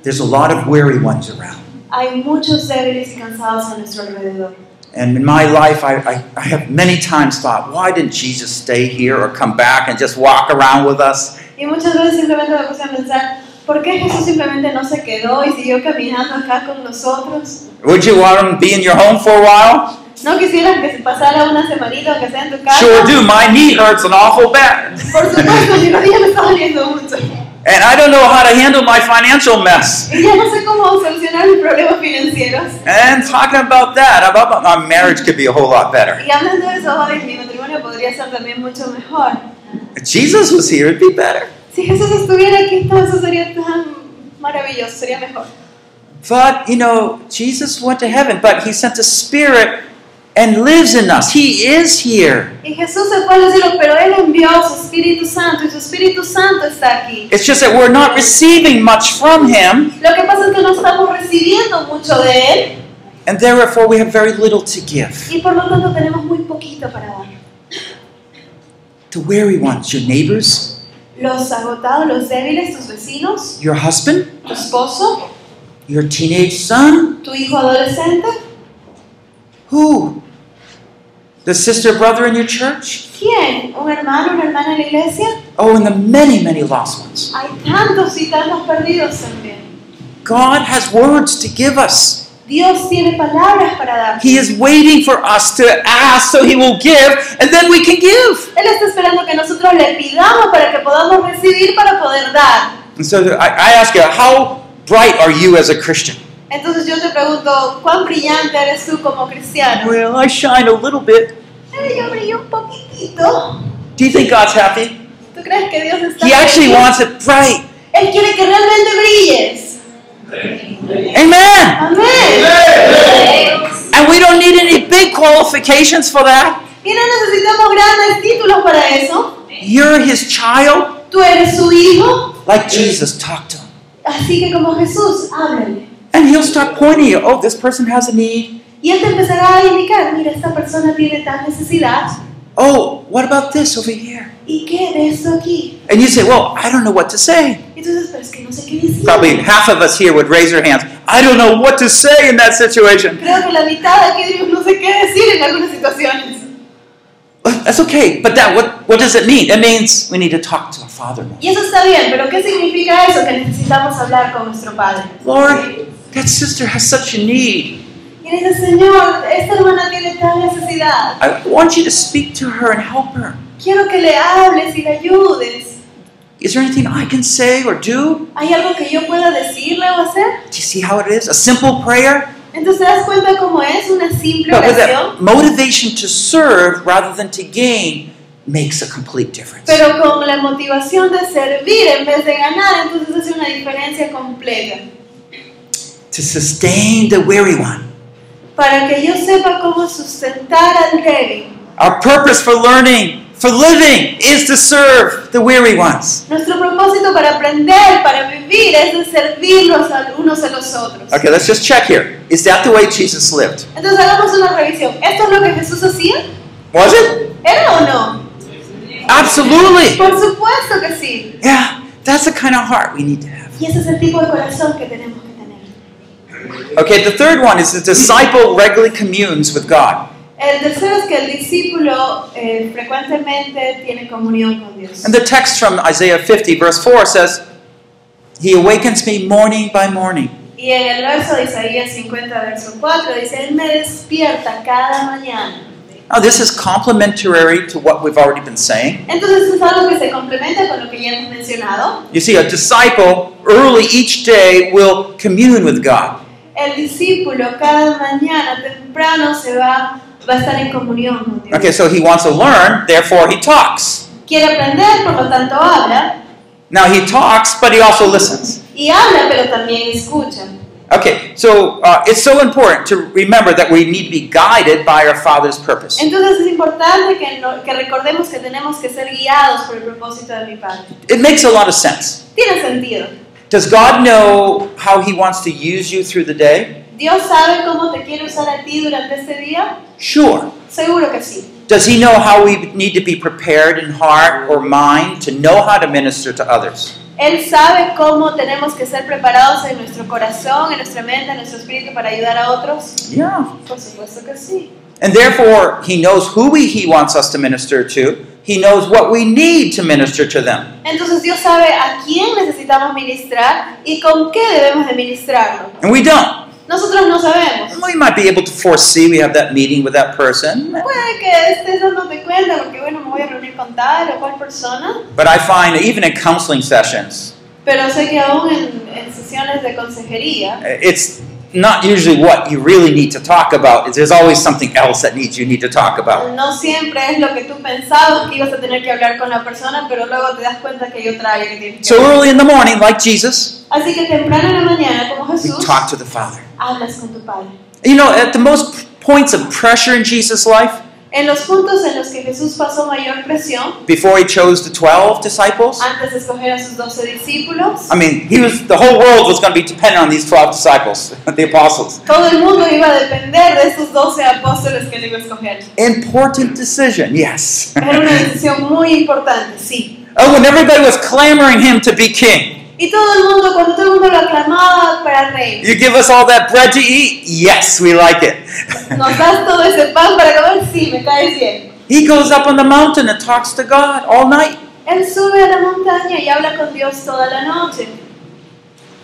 There's a lot of weary ones around. Hay muchos débiles y cansados a nuestro alrededor. And in my life, I, I, I have many times thought, why didn't Jesus stay here or come back and just walk around with us? Y muchas veces simplemente me puse a pensar, ¿por qué Jesús simplemente no se quedó y siguió caminando acá con nosotros? Would you want him to be in your home for a while? ¿No quisieras que se pasara una semanita aunque sea en tu casa? Sure do. My knee hurts an awful bad. Por supuesto, mi rodilla me está doliendo mucho. And I don't know how to handle my financial mess. Y [laughs] ya no sé cómo solucionar mis problemas financieros. And talking about that, about my marriage could be a whole lot better. Y hablando de eso mi matrimonio podría ser también mucho mejor. If Jesus was here, it'd be better. Si Jesús estuviera aquí, todo eso sería tan maravilloso, sería mejor. But, you know, Jesus went to heaven, but he sent a spirit and lives in us. He is here. Y Jesús se fue a los cielos, pero Él envió su Espíritu Santo y su Espíritu Santo está aquí. It's just that we're not receiving much from him, Lo que pasa es que no estamos recibiendo mucho de Él and therefore we have very little to give. y por lo tanto tenemos muy poquito para dar. The weary ones, your neighbors, Los agotados, los débiles, tus vecinos, your husband, tu esposo, your teenage son, tu hijo adolescente, who? The sister, brother in your church? ¿quién? ¿Un hermano, una hermana en la iglesia? Oh, and the many, many lost ones. Hay tantos y tantos perdidos también. God has words to give us. Dios tiene palabras para dar. He is waiting for us to ask so He will give, and then we can give. Él está esperando que nosotros le pidamos para que podamos recibir, para poder dar. And so I, I ask you, how bright are you as a Christian? Entonces yo te pregunto, ¿cuán brillante eres tú como cristiano? Well, I shine a little bit. Eh, yo brillo un poquitito. Do you think God's happy? ¿Tú crees que Dios está He actually feliz? wants it bright. Él quiere que realmente brilles. Amen. Amén. And we don't need any big qualifications for that. Y no necesitamos grandes títulos para eso. You're His child, Tú eres su hijo. like Jesus talked to him. Así que como Jesús, háblale. And He'll start pointing you. Oh, this person has a need. Y Él te empezará a indicar, mira, esta persona tiene tal necesidad. Oh, what about this over here? ¿Y qué de esto aquí? And you say, Well, I don't know what to say. Entonces, pero es que no sé qué decir. Probably half of us here would raise their hands. I don't know what to say in that situation. Creo que la mitad aquí no sé qué decir en algunas situaciones. That's okay, but that what, what does it mean? It means we need to talk to our Father more. Y eso está bien, pero ¿qué significa eso? Que necesitamos hablar con nuestro Padre. Lord, that sister has such a need. Y dice, Señor, esta hermana tiene tal necesidad. I want you to speak to her and help her. Quiero que le hables y le ayudes. Is there anything I can say or do? ¿Hay algo que yo pueda decirle o hacer? Do you see how it is? A simple prayer, Entonces te das cuenta cómo es una simple but with oración, motivation to serve rather than to gain makes a complete difference. pero con la motivación de servir en vez de ganar, entonces hace una diferencia completa. To sustain the weary one. Para que yo sepa cómo sustentar al débil. Our purpose for learning, for living, is to serve the weary ones. Nuestro propósito para aprender, para vivir, es de servirnos a unos a los otros. Okay, let's just check here. Is that the way Jesus lived? Entonces hagamos una revisión. ¿Esto es lo que Jesús hacía? Was it? ¿Era o no? Absolutely. Por supuesto que sí. Yeah, that's the kind of heart we need to have. Y ese es el tipo de corazón que tenemos. Okay, the third one is the disciple regularly communes with God. El tercero es que el discípulo eh, frecuentemente tiene comunión con Dios. And the text from Isaiah 50, verse 4 says, He awakens me morning by morning. Y en el verso de Isaías 50, verso 4, dice, Él me despierta cada mañana. Now, this is complementary to what we've already been saying. Entonces es algo que se complementa con lo que ya hemos mencionado. You see, a disciple early each day will commune with God. El discípulo cada mañana temprano se va, va a estar en comunión con Dios. Okay, so he wants to learn, therefore he talks. Quiere aprender, por lo tanto habla. Now, he talks, but he also listens. Y habla, pero también escucha. Okay, so uh, it's so important to remember that we need to be guided by our Father's purpose. Entonces es importante que, no- que recordemos que tenemos que ser guiados por el propósito de mi Padre. It makes a lot of sense. Tiene sentido. Does God know how He wants to use you through the day? ¿Dios sabe cómo te quiere usar a ti durante este día? Sure. Seguro que sí. Does He know how we need to be prepared in heart or mind to know how to minister to others? Él sabe cómo tenemos que ser preparados en nuestro corazón, en nuestra mente, en nuestro espíritu para ayudar a otros. Yeah. Por supuesto que sí. And therefore, He knows who we, He wants us to minister to. He knows what we need to minister to them. Entonces Dios sabe a quién necesitamos ministrar y con qué debemos de ministrarlo. And we don't. Nosotros no sabemos. We might be able to foresee we have that meeting with that person. Puede que estés dándote cuenta porque bueno, me voy a reunir con tal o cual persona. But I find even in counseling sessions, Pero sé que aún en, en sesiones de consejería, It's not usually what you really need to talk about. There's always something else that needs you need to talk about. no siempre es lo que tú pensabas que ibas a tener que hablar con la persona, pero luego te das cuenta que hay otra área que tienes que So early in the morning, like Jesus, Así que temprano en la mañana, como we talk to the Father. hablas con tu Padre. You know, at the most points of pressure in Jesus' life, En los puntos en los que Jesús pasó mayor presión, before he chose the 12 disciples, antes de escoger a sus doce discípulos, I mean, he was the whole world was going to be dependent on these 12 disciples, [laughs] the apostles. todo el mundo iba a depender de estos doce apóstoles que él iba a escoger. Important decision, yes. Era una [laughs] decisión muy importante, sí. oh, when everybody was clamoring him to be king. Y todo el mundo, cuando todo el mundo lo aclamaba para rey, You give us all that bread to eat? Yes, we like it. nos das todo ese pan para comer, sí, me caes bien. he goes up on the mountain and talks to God all night. Él sube a la montaña y habla con Dios toda la noche.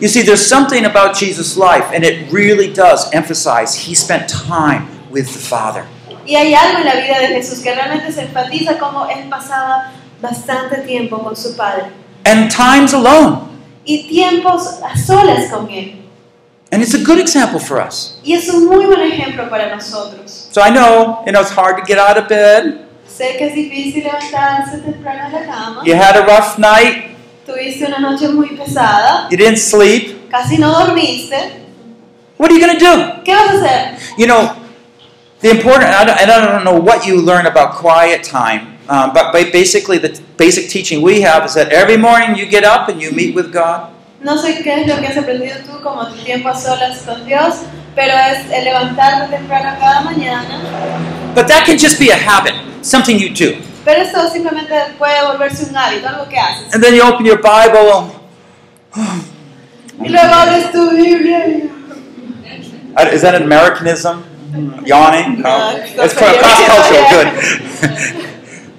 You see, there's something about Jesus' life, and it really does emphasize he spent time with the Father. Y hay algo en la vida de Jesús que realmente se enfatiza como él pasaba bastante tiempo con su Padre. And times alone. Y tiempos a solas con él. And it's a good example for us. Y es un muy buen ejemplo para nosotros. So I know, you know, it's hard to get out of bed. Sé que es difícil levantarse temprano de la cama. You had a rough night. Tuviste una noche muy pesada. You didn't sleep. Casi no dormiste. What are you going to do? ¿Qué vas a hacer? You know, the important, and I don't know what you learn about quiet time, um, but ba- basically the basic teaching we have is that every morning you get up and you meet with God. No sé qué es lo que has aprendido tú como tu tiempo a solas con Dios, pero es el levantarte temprano cada mañana. But that can just be a habit, something you do. Pero esto simplemente puede volverse un hábito, algo que haces. And then you open your Bible. Y luego abres tu Biblia uh, Is that an Americanism? Yawning? No, No. it's It's cross cultural, good. [laughs] [laughs]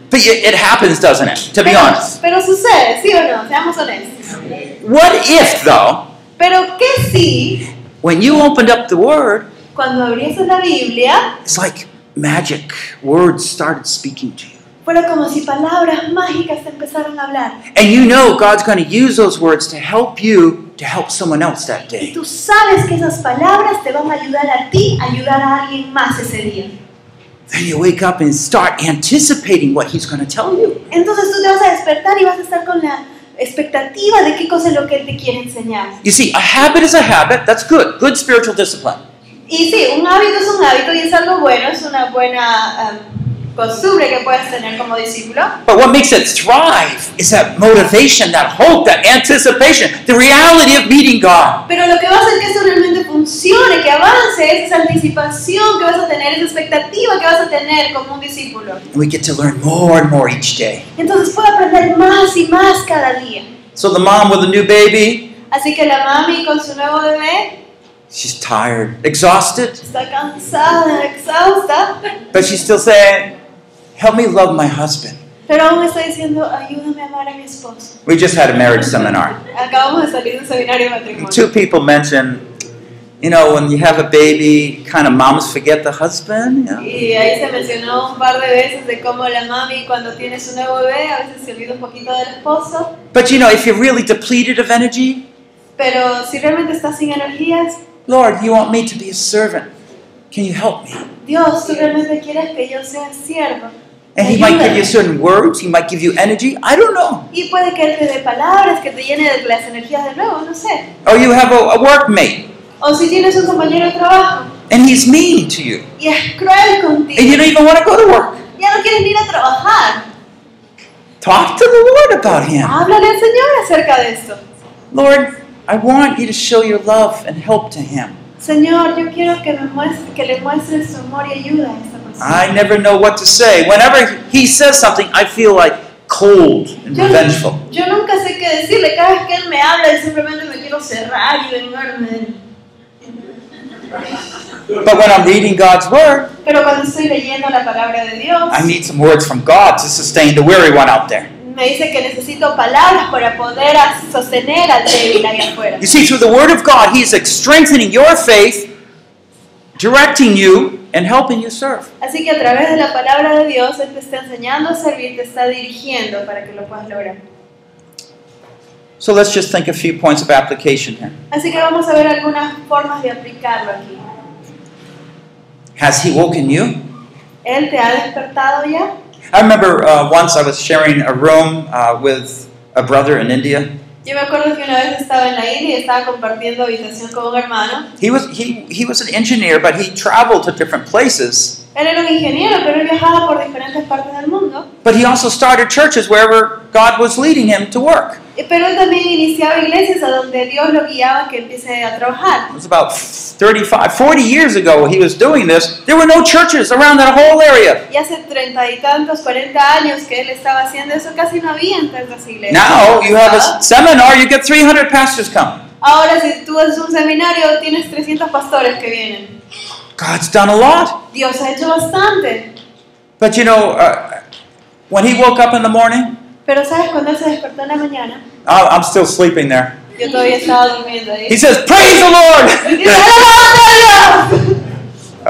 but it happens, doesn't it? To be pero, honest. Pero sucede, ¿sí o no? Seamos honestos. What if, though, Pero que sí, when you opened up the Word, cuando abriese la Biblia, it's like magic. Words started speaking to you. fuera como si palabras mágicas te empezaran a hablar. And you know God's going to use those words to help you to help someone else that Y day. tú sabes que esas palabras te van a ayudar a ti, a ayudar a alguien más ese día. Then you wake up and start anticipating what He's going to tell you. Entonces tú te vas a despertar y vas a estar con la expectativa de qué cosa es lo que Él te quiere enseñar. You see, a habit is a habit. That's good. Good spiritual discipline. Y sí, un hábito es un hábito y es algo bueno, es una buena um, costumbre que puedes tener como discípulo. But what makes it thrive is that motivation, that hope, that anticipation, the reality of meeting God. Pero lo que va a hacer que eso realmente funcione, que avance, es esa anticipación que vas a tener, esa expectativa que vas a tener como un discípulo. And we get to learn more and more each day. Entonces puedo aprender más y más cada día. So the mom with a new baby, Así que la mami con su nuevo bebé she's tired, exhausted, está cansada, exhausta, but she's still saying, Help me love my husband. pero aún está diciendo, ayúdame a amar a mi esposo. We just had a marriage seminar. Acabamos de salir de un seminario de matrimonio. Two people mentioned, you know, when you have a baby, kind of moms forget the husband. You know? Y ahí se mencionó un par de veces de cómo la mami cuando tiene su nuevo bebé a veces se olvida un poquito del esposo. But you know, if you're really depleted of energy, Pero si realmente estás sin energías, Lord, you want me to be a servant. Can you help me? Dios, tú realmente quieres que yo sea siervo. And He might give you certain words, He might give you energy. I don't know. Y puede que Él te dé palabras, que te llene de las energías de nuevo, no sé. Or you have a, a workmate, O si tienes un compañero de trabajo and he's mean to you, y es cruel contigo. and you don't even want to go to work. ya no quieres ir a trabajar. Talk to the Lord about him. Háblale al Señor acerca de esto. Lord, I want you to show your love and help to him. Señor, yo quiero que, me muestre, que le muestres su amor y ayuda a esta. I never know what to say. Whenever he says something, I feel like cold and Yo, revengeful. yo nunca sé qué decirle. Cada vez que él me habla, simplemente me quiero cerrar y vengarme. But when I'm reading God's word, Pero cuando estoy leyendo la palabra de Dios, I need some words from God to sustain the weary one out there. me dice que necesito palabras para poder sostener al débil afuera. You see, through the word of God, He's strengthening your faith, directing you, and helping you serve. Así que a través de la palabra de Dios, Él te está enseñando a servir, te está dirigiendo para que lo puedas lograr. So let's just think a few points of application here. Así que vamos a ver algunas formas de aplicarlo aquí. Has He woken you? ¿Él te ha despertado ya? I remember uh, once I was sharing a room uh, with a brother in India. Yo me acuerdo que una vez estaba en la India y estaba compartiendo habitación con un hermano. He was he he was an engineer, but he traveled to different places. Él era un ingeniero, pero viajaba por diferentes partes del mundo. But he also started churches wherever God was leading him to work. Eh, Pero él también iniciaba iglesias a donde Dios lo guiaba que empiece a trabajar. It was about 35, 40 years ago he was doing this. There were no churches around that whole area. Y hace treinta y tantos, cuarenta años que él estaba haciendo eso, casi no había tantas iglesias. Now you have a seminar, you get 300 pastors come. Ahora, si tú haces un seminario, tienes 300 pastores que vienen. God's done a lot. Dios ha hecho bastante. But you know, uh, when he woke up in the morning, Pero ¿sabes cuando se despertó en la mañana? I- I'm still sleeping there. Yo todavía estaba durmiendo ahí. He says, Praise the Lord! [laughs] Y dice, "¡Alabado a Dios!"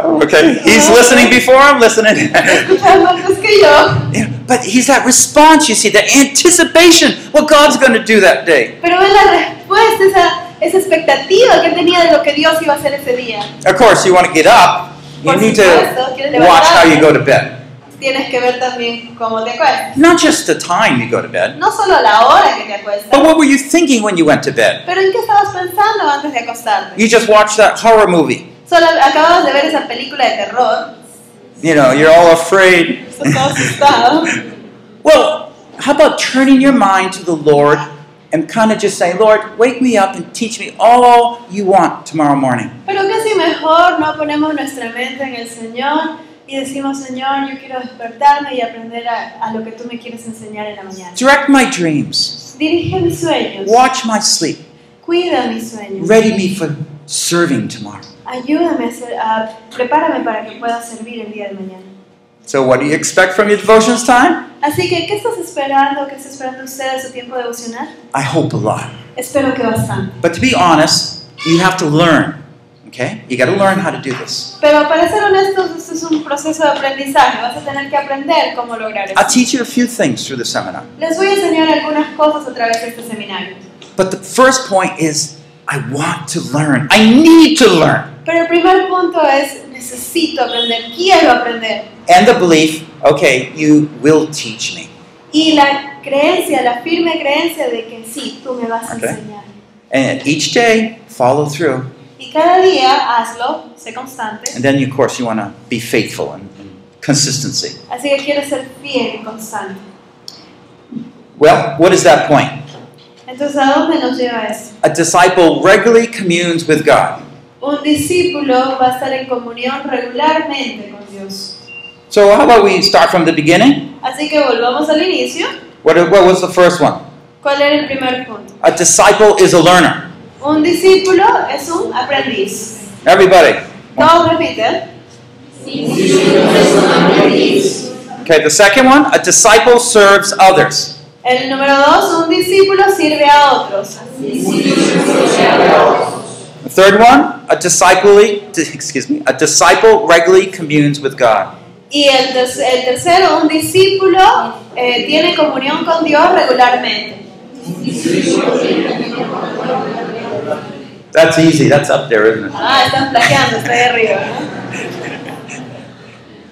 Oh, okay, he's listening before I'm listening. Escuchando antes que yo. Yeah, but he's that response, you see, the anticipation, what God's going to do that day. Pero es la respuesta, esa, esa expectativa que él tenía de lo que Dios iba a hacer ese día. Of course, you want to get up, you Por need supuesto, to watch how you go to bed. Tienes que ver también cómo te acuestas. Not just the time you go to bed, No solo la hora que te acuestas, but what were you thinking when you went to bed? pero en qué estabas pensando antes de acostarte. You just watched that horror movie. Solo acababas de ver esa película de terror, You know, you're all afraid. estás asustado. [laughs] Well, how about turning your mind to the Lord and kind of just say, Lord, wake me up and teach me all you want tomorrow morning. Pero casi mejor no ponemos nuestra mente en el Señor y decimos, Señor, yo quiero despertarme y aprender a, a lo que tú me quieres enseñar en la mañana. Direct my dreams. Dirige mis sueños, Watch my sleep. cuida mis sueños, Ready me for serving tomorrow. ayúdame a, hacer, a prepárame para que pueda servir el día de mañana. So, what do you expect from your devotions time? Así que, ¿qué estás esperando? ¿Qué está esperando usted de su tiempo devocional? I hope a lot. Espero que bastante. But to be honest, you have to learn. Okay? You got to learn how to do this. Pero para ser honestos, esto es un proceso de aprendizaje. Vas a tener que aprender cómo lograr I'll teach you a few things through the seminar. Les voy a enseñar algunas cosas a través de este seminario. But the first point is I want to learn. I need to learn. Pero el primer punto es, necesito aprender, quiero aprender. And the belief, okay, you will teach me. Y la creencia, la firme creencia de que sí, tú me vas a Okay. enseñar. And each day, follow through. Y cada día hazlo, sé constante. And then, of course, you want to be faithful and, and consistency. Así que quiero ser fiel y constante. Well, what is that point? Entonces, ¿a dónde nos lleva eso? A disciple regularly communes with God. Un discípulo va a estar en comunión regularmente con Dios. So, how about we start from the beginning? Así que volvamos al inicio. What, what was the first one? ¿Cuál era el primer punto? A disciple is a learner. Un discípulo es un aprendiz. Everybody. Todos repiten. Okay, the second one, a disciple serves others. El número dos, un discípulo sirve a otros. The third one, a disciple, excuse me, a disciple regularly communes with God. Y el, el tercero, un discípulo eh, tiene comunión con Dios regularmente. That's easy. That's up there, isn't it? Ah, están plagiando, está ahí arriba.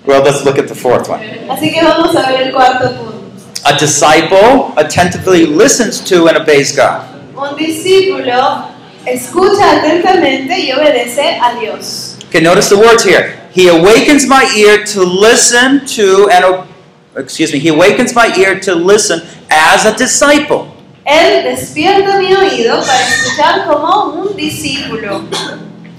Well, let's look at the fourth one. Así que vamos a ver el cuarto punto. A disciple attentively listens to and obeys God. Un discípulo escucha atentamente y obedece a Dios. Okay, notice the words here. He awakens my ear to listen to and excuse me. He awakens my ear to listen as a disciple. Él despierta mi oído para escuchar como un discípulo.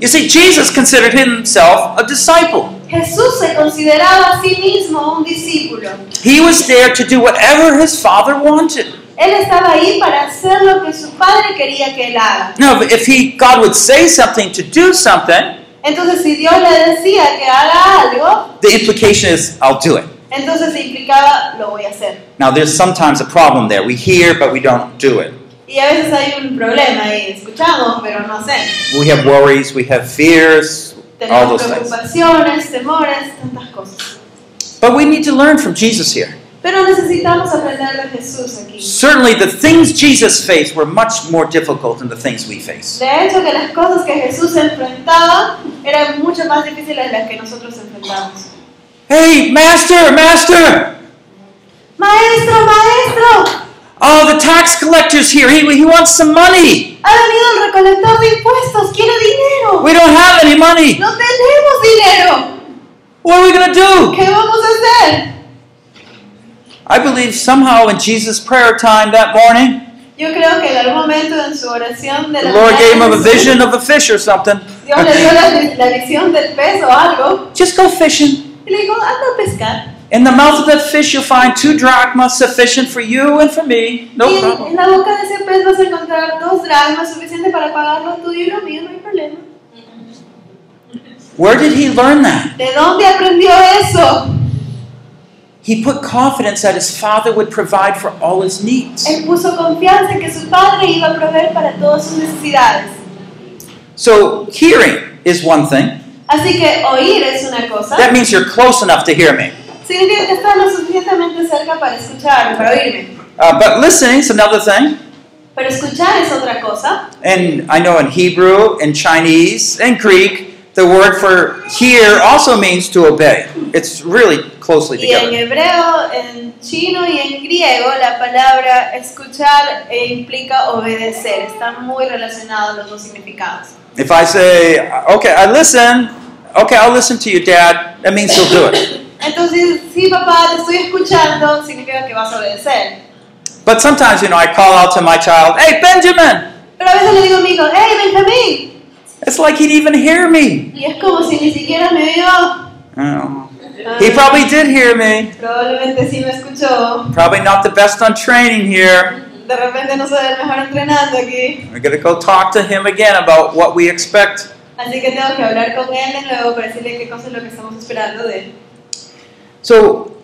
You see, Jesus considered himself a disciple. Jesús se consideraba a sí mismo un discípulo. He was there to do whatever his father wanted. Él estaba ahí para hacer lo que su padre quería que él haga. Now, if he God would say something to do something, Entonces, si Dios le decía que haga algo, the implication is I'll do it. Entonces implicaba lo voy a hacer. Now, there's sometimes a problem there. We hear, but we don't do it. Y a veces hay un problema y escuchamos, pero no hacemos. We have worries, we have fears, all Tenemos those things. preocupaciones, temores, tantas cosas. But we need to learn from Jesus here. Pero necesitamos aprender de Jesús aquí. Certainly, the things Jesus faced were much more difficult than the things we face. De hecho, que las cosas que Jesús enfrentaba eran mucho más difíciles de las que nosotros enfrentamos. Hey, Master, Master! Maestro, maestro, Oh, the tax collector's here. He, he wants some money. ha venido el recolector de impuestos, quiere dinero. We don't have any money. No tenemos dinero. What are we going to do? ¿Qué vamos a hacer? I believe somehow in Jesus' prayer time that morning, Yo creo que en algún momento en su oración de the la Lord mañana, gave him a vision of a fish or something. Dios le dio la, la visión del pez o algo Just go fishing. Y le dijo, anda a pescar. In the mouth of that fish, you'll find two drachmas sufficient for you and for me. No problem. en la boca de ese pez vas a encontrar dos dracmas suficientes para pagar lo tuyo y lo mío, no hay problema. Where did he learn that? ¿De dónde aprendió eso? He put confidence that his father would provide for all his needs. Él puso confianza en que su padre iba a proveer para todas sus necesidades. So, hearing is one thing. Así que oír es una cosa. That means you're close enough to hear me. Significa que estás lo suficientemente cerca para escucharme, para oírme. Uh, but listening is another thing. Pero escuchar es otra cosa. And I know in Hebrew, in Chinese, and Greek, the word for hear also means to obey. It's really closely Y en together. hebreo, en chino y en griego la palabra escuchar eh, implica obedecer. Están muy relacionados los dos significados. If I say, okay, I listen, okay, I'll listen to you, Dad, that means he'll do it. [coughs] Entonces, sí, papá, te estoy escuchando, significa que vas a obedecer. But sometimes, you know, I call out to my child, hey, Benjamin! Pero a veces le digo a mi hijo, hey, Benjamín. It's like he'd even hear me. Y es como si ni siquiera me vio. Oh. He probably did hear me. Probablemente sí me escuchó. Probably not the best on training here. De repente no soy el mejor entrenando aquí. We're going to go talk to him again about what we expect. Así que tengo que hablar con él de nuevo para decirle qué cosa es lo que estamos esperando de él. So,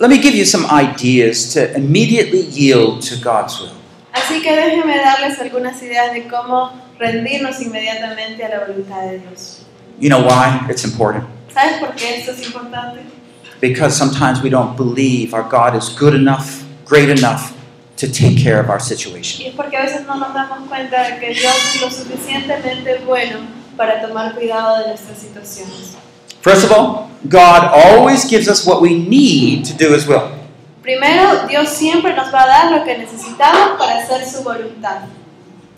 let me give you some ideas to immediately yield to God's will. Así que déjenme darles algunas ideas de cómo rendirnos inmediatamente a la voluntad de Dios. You know why it's important? ¿Sabes por qué esto es importante? Because sometimes we don't believe our God is good enough, great enough to take care of our situation. Y es porque a veces no nos damos cuenta de que Dios es lo suficientemente bueno para tomar cuidado de nuestras situaciones. First of all, God always gives us what we need to do His will. Primero, Dios siempre nos va a dar lo que necesitamos para hacer su voluntad.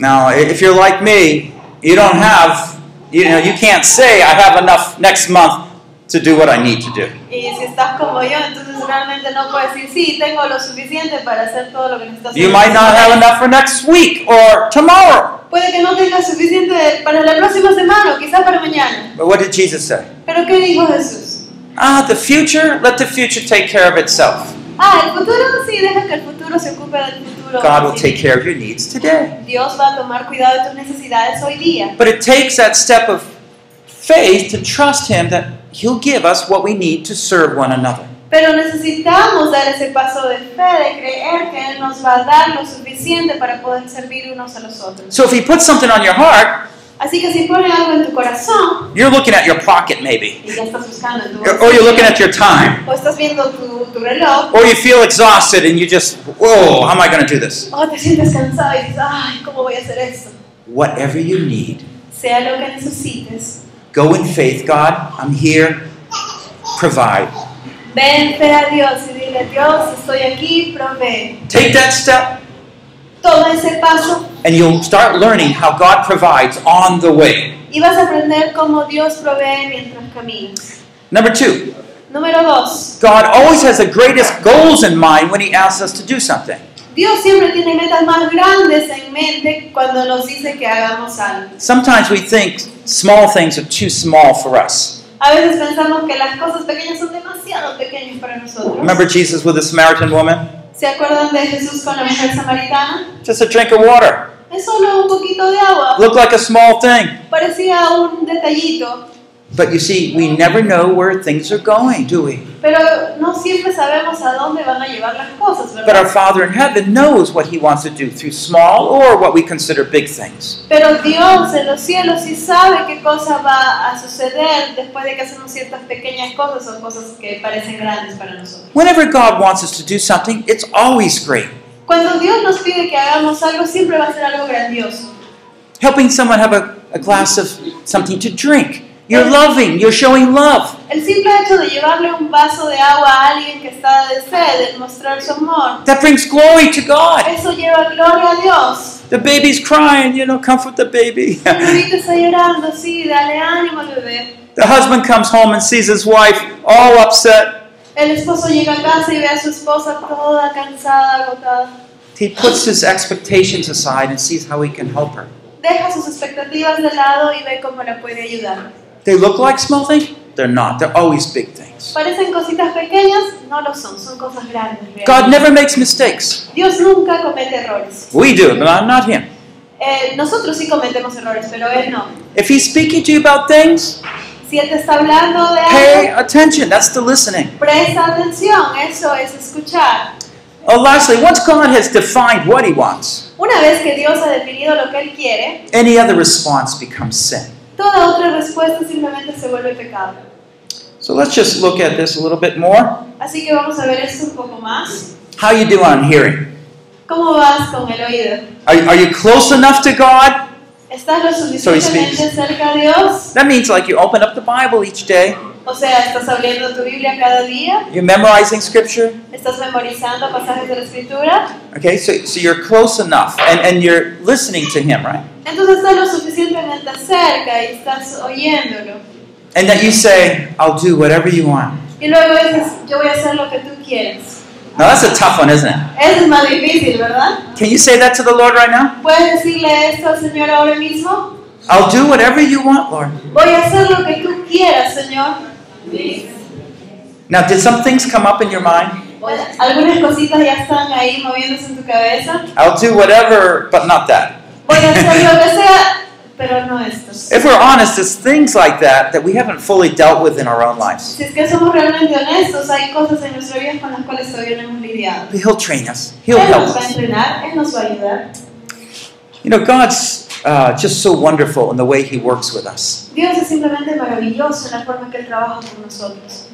Now, if you're like me, you don't have, you know, you can't say, I have enough next month to do what I need to do. Y si estás como yo, entonces realmente no puedes decir, sí, tengo lo suficiente para hacer todo lo que necesitas You might not have enough for next week or tomorrow. Puede que no tengas suficiente para la próxima semana o quizás para mañana. But what did Jesus say? Pero ¿qué dijo Jesús? Ah, the future, let the future take care of itself. Ah, el futuro sí, deja que el futuro se ocupe del futuro. God will take care of your needs today. Dios va a tomar cuidado de tus necesidades hoy día. But it takes that step of faith to trust Him that He'll give us what we need to serve one another. Pero necesitamos dar ese paso de fe, de creer que Él nos va a dar lo suficiente para poder servir unos a los otros. So if He puts something on your heart, Así que si pone algo en tu corazón you're looking at your pocket maybe, y ya estás buscando en tu or you're looking at your time, o estás viendo tu, tu reloj or you feel exhausted and you just, whoa, how am I going to do this? o te sientes cansado y dices, ay, ¿cómo voy a hacer esto? Whatever you need, Sea lo que necesites. go in faith. God, I'm here. Provide. A Dios y dile, Dios, estoy aquí, provee. Take that step, Toma ese paso and you'll start learning how God provides on the way. y vas a aprender cómo Dios provee mientras caminas. Number two, Número dos, God always has the greatest goals in mind when He asks us to do something. Dios siempre tiene metas más grandes en mente cuando nos dice que hagamos algo. Sometimes we think small things are too small for us. A veces pensamos que las cosas pequeñas son demasiado pequeñas para nosotros. Remember Jesus with the Samaritan woman? ¿Se acuerdan de Jesús con la mujer samaritana? Just a drink of water. Es solo un poquito de agua. Looked like a small thing. Parecía un detallito. But you see, we never know where things are going, do we? Pero no siempre sabemos a dónde van a llevar las cosas, But our. Father in heaven knows what He wants to do through small or what we consider big things. Pero Dios en los cielos sí sabe qué cosa va a suceder después de que hacemos ciertas pequeñas cosas o cosas que parecen grandes para nosotros. Whenever God wants us to do something, it's always great. Cuando Dios nos pide que hagamos algo, siempre va a ser algo grandioso. Helping someone have a, a glass of something to drink. You're loving, you're showing love. El simple hecho de llevarle un vaso de agua a alguien que está de sed, de mostrar su amor, That brings glory to God. eso lleva gloria a Dios. The baby's crying, you know, comfort the baby. El bebito está llorando, sí, dale ánimo al bebé. the husband comes home and sees his wife all upset. El esposo llega a casa y ve a su esposa toda cansada, agotada. He puts his expectations aside and sees how he can help her. Deja sus expectativas de lado y ve cómo la puede ayudar. They look like small things? They're not. They're always big things. Parecen cositas pequeñas, no lo son, son cosas grandes. realmente. God never makes mistakes. Dios nunca comete errores. We do, but not not him. Eh, nosotros sí cometemos errores, pero Él no. If he's speaking to you about things, Si Él te está hablando de pay algo, attention. That's the listening. presta atención, eso es escuchar. Oh, lastly, once God has defined what he wants, Una vez que Dios ha definido lo que Él quiere, any other response becomes sin. Toda otra respuesta simplemente se vuelve pecado. So let's just look at this a little bit more. Así que vamos a ver esto un poco más. How you do on hearing? ¿Cómo vas con el oído? Are, are you close enough to God? ¿Estás lo So he suficientemente speaks. cerca de Dios? That means like you open up the Bible each day, O sea, ¿estás abriendo tu Biblia cada día? you're memorizing scripture. ¿Estás memorizando pasajes de la Escritura? Okay, so, so you're close enough and, and you're listening to him, right? Entonces estás lo suficientemente cerca y estás oyéndolo. And that you say, I'll do whatever you want. Y luego dices, yo voy a hacer lo que tú quieres. Now that's a tough one, isn't it? Eso es más difícil, ¿verdad? Can you say that to the Lord right now? ¿Puedes decirle esto al Señor ahora mismo? I'll do whatever you want, Lord. Voy a hacer lo que tú quieras, Señor. Now, did some things come up in your mind? Algunas cositas ya están ahí moviéndose en tu cabeza. I'll do whatever, but not that. Voy a [laughs] hacer lo que sea, pero no esto. If we're honest, it's things like that that we haven't fully dealt with in our own lives. Si es que somos realmente honestos, hay cosas en nuestra vida con las cuales todavía no hemos lidiado. But He'll train us, He'll Él help nos va a us. entrenar, Él nos va a ayudar. You know, God's uh, just so wonderful in the way He works with us. Dios es simplemente maravilloso en la forma que Él trabaja con nosotros.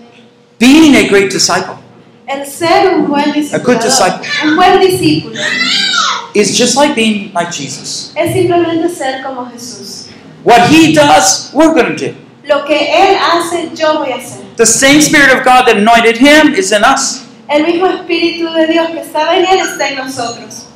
Being a great disciple El ser un buen discípulo, disciple. un buen discípulo, is just like being like Jesus. es simplemente ser como Jesús. What He does, we're going to do. Lo que Él hace, yo voy a hacer. The same Spirit of God that anointed Him is in us. El mismo Espíritu de Dios que estaba en Él está en nosotros.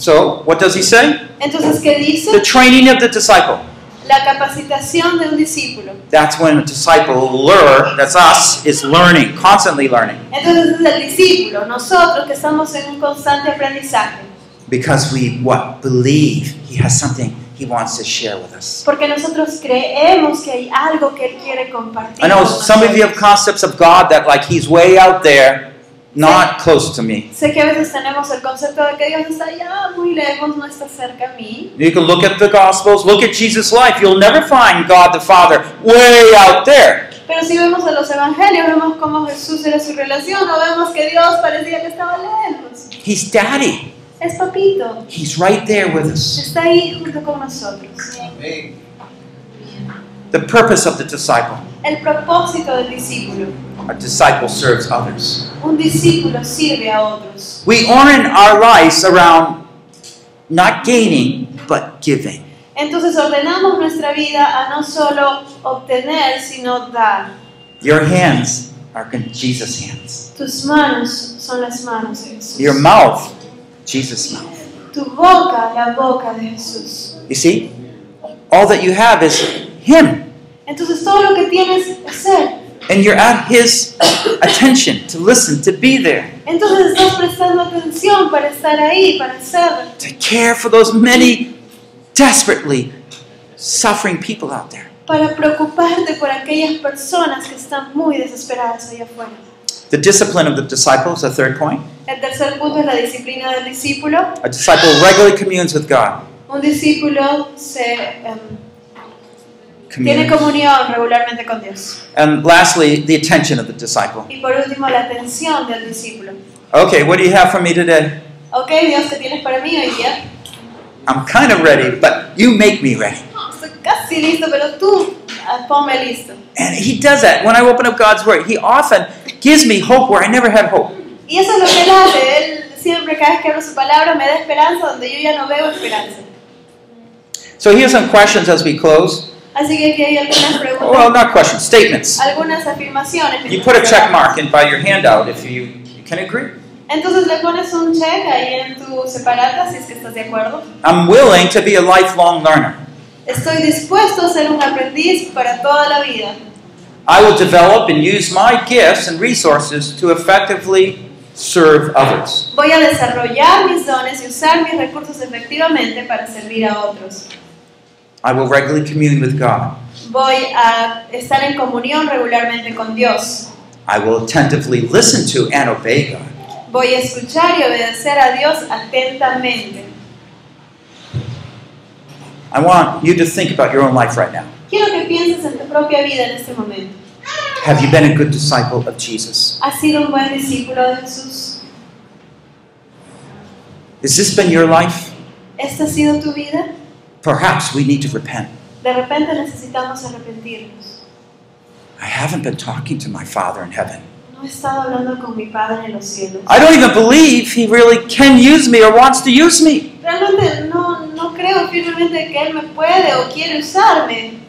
So, what does He say? Entonces, ¿qué dice? The training of the disciple. La capacitación de un discípulo. That's when a disciple learn, that's us, is learning, constantly learning. Entonces el discípulo, nosotros que estamos en un constante aprendizaje. Because we what believe he has something he wants to share with us. Porque nosotros creemos que hay algo que Él quiere compartir. I know some of you have concepts of God that like he's way out there, not close to me. Sé que a veces tenemos el concepto de que Dios está allá muy lejos, no está cerca a mí. You can look at the Gospels, look at Jesus' life. You'll never find God the Father way out there. Pero si vemos en los evangelios, vemos cómo Jesús era su relación, no vemos que Dios parecía que estaba lejos. He's daddy. Es papito, He's right there with us. está ahí junto con nosotros. The purpose of the disciple. El propósito del discípulo. A disciple serves others. Un discípulo sirve a otros. We orient our lives around not gaining, but giving. Entonces ordenamos nuestra vida a no solo obtener, sino dar. Your hands are in Jesus' hands. Tus manos son las manos de Jesús. Your mouth, Jesus' mouth. Tu boca, la boca de Jesús. You see? All that you have is Him. Entonces todo lo que tienes es Él. And you're at His attention to listen, to be there, Entonces estás prestando atención para estar ahí, para hacer, to care for those many desperately suffering people out there. para preocuparte por aquellas personas que están muy desesperadas allá afuera. The discipline of the disciples, the third point. El tercer punto es la disciplina del discípulo. A disciple regularly communes with God. Un discípulo se, em, Tiene comunión regularmente con Dios. And lastly, the attention of the disciple. Y por último, la atención del discípulo. Okay, what do you have for me today? Ok, Dios, ¿qué tienes para mí hoy día? I'm kind of ready, but you make me ready. Estoy casi listo, pero tú ah, ponme listo. And he does that. When I open up God's Word, he often gives me hope where I never had hope. Y eso es lo que Él hace. Él siempre, cada vez que abro su palabra, me da esperanza donde yo ya no veo esperanza. So here's some questions as we close. Así que aquí hay algunas preguntas, Well, not questions, statements. algunas afirmaciones. You put a check mark in by your handout if you, you can agree. Entonces le pones un check ahí en tu separata si es que estás de acuerdo. I'm willing to be a lifelong learner. Estoy dispuesto a ser un aprendiz para toda la vida. I will develop and use my gifts and resources to effectively serve others. Voy a desarrollar mis dones y usar mis recursos efectivamente para servir a otros. I will regularly commune with God. Voy a estar en comunión regularmente con Dios. I will attentively listen to and obey God. Voy a escuchar y obedecer a Dios atentamente. I want you to think about your own life right now. Quiero que pienses en tu propia vida en este momento. Have you been a good disciple of Jesus? ¿Has sido un buen discípulo de Jesús? Has this been your life? ¿Esta ha sido tu vida? Perhaps we need to repent. De repente necesitamos arrepentirnos. I haven't been talking to my Father in heaven. No he estado hablando con mi Padre en los cielos. I don't even believe He really can use me or wants to use me. Realmente no, no creo firmemente que Él me puede o quiere usarme.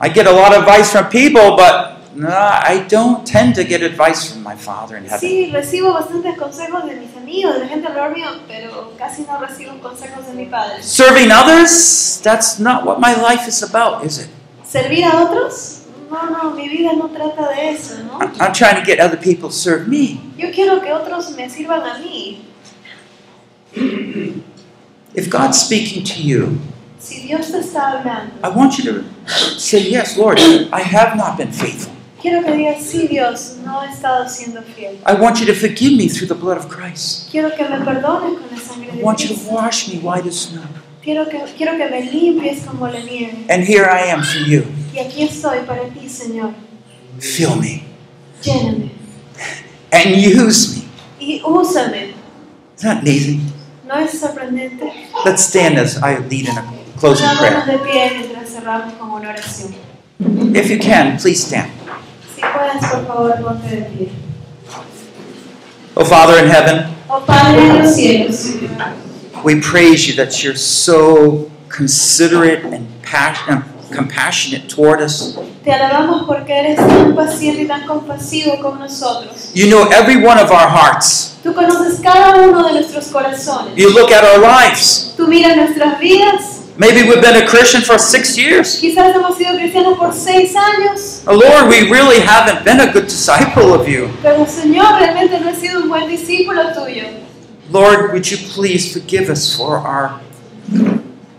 I get a lot of advice from people, but no, I don't tend to get advice from my Father in heaven. Sí, recibo bastantes consejos de mis amigos, de la gente alrededor mío, pero casi no recibo consejos de mi Padre. Serving others, that's not what my life is about, is it? ¿Servir a otros? No, no, mi vida no trata de eso, ¿no? I'm I'm trying to get other people to serve me. Yo quiero que otros me sirvan a mí. If God's speaking to you, Si Dios te está hablando, I want you to say, Yes, Lord, I have not been faithful. Quiero que digas, sí Dios, no he estado siendo fiel. I want you to forgive me through the blood of Christ. Quiero que me perdones con la sangre I want you to Cristo. wash me white as snow. Quiero que, quiero que me limpies como la nieve. And here I am for you. Y aquí estoy para ti, Señor. Fill me Lléname and use me. y úsame. Isn't that amazing? ¿No es sorprendente? Let's stand as I lead in a closing prayer. de pie mientras cerramos con una oración. If you can, please stand. Si puedes, por favor, ponte de pie. Oh, Father in heaven, Oh Padre de los cielos, we praise you that you're so considerate and passionate, um, compassionate toward us. te alabamos porque eres tan paciente y tan compasivo con nosotros. You know every one of our hearts. Tú conoces cada uno de nuestros corazones. You look at our lives. Tú miras nuestras vidas. Maybe we've been a Christian for six years. Quizás hemos sido cristianos por seis años. Oh, Lord, we really haven't been a good disciple of you. Pero Señor, realmente no he sido un buen discípulo tuyo. Lord, would you please forgive us for our,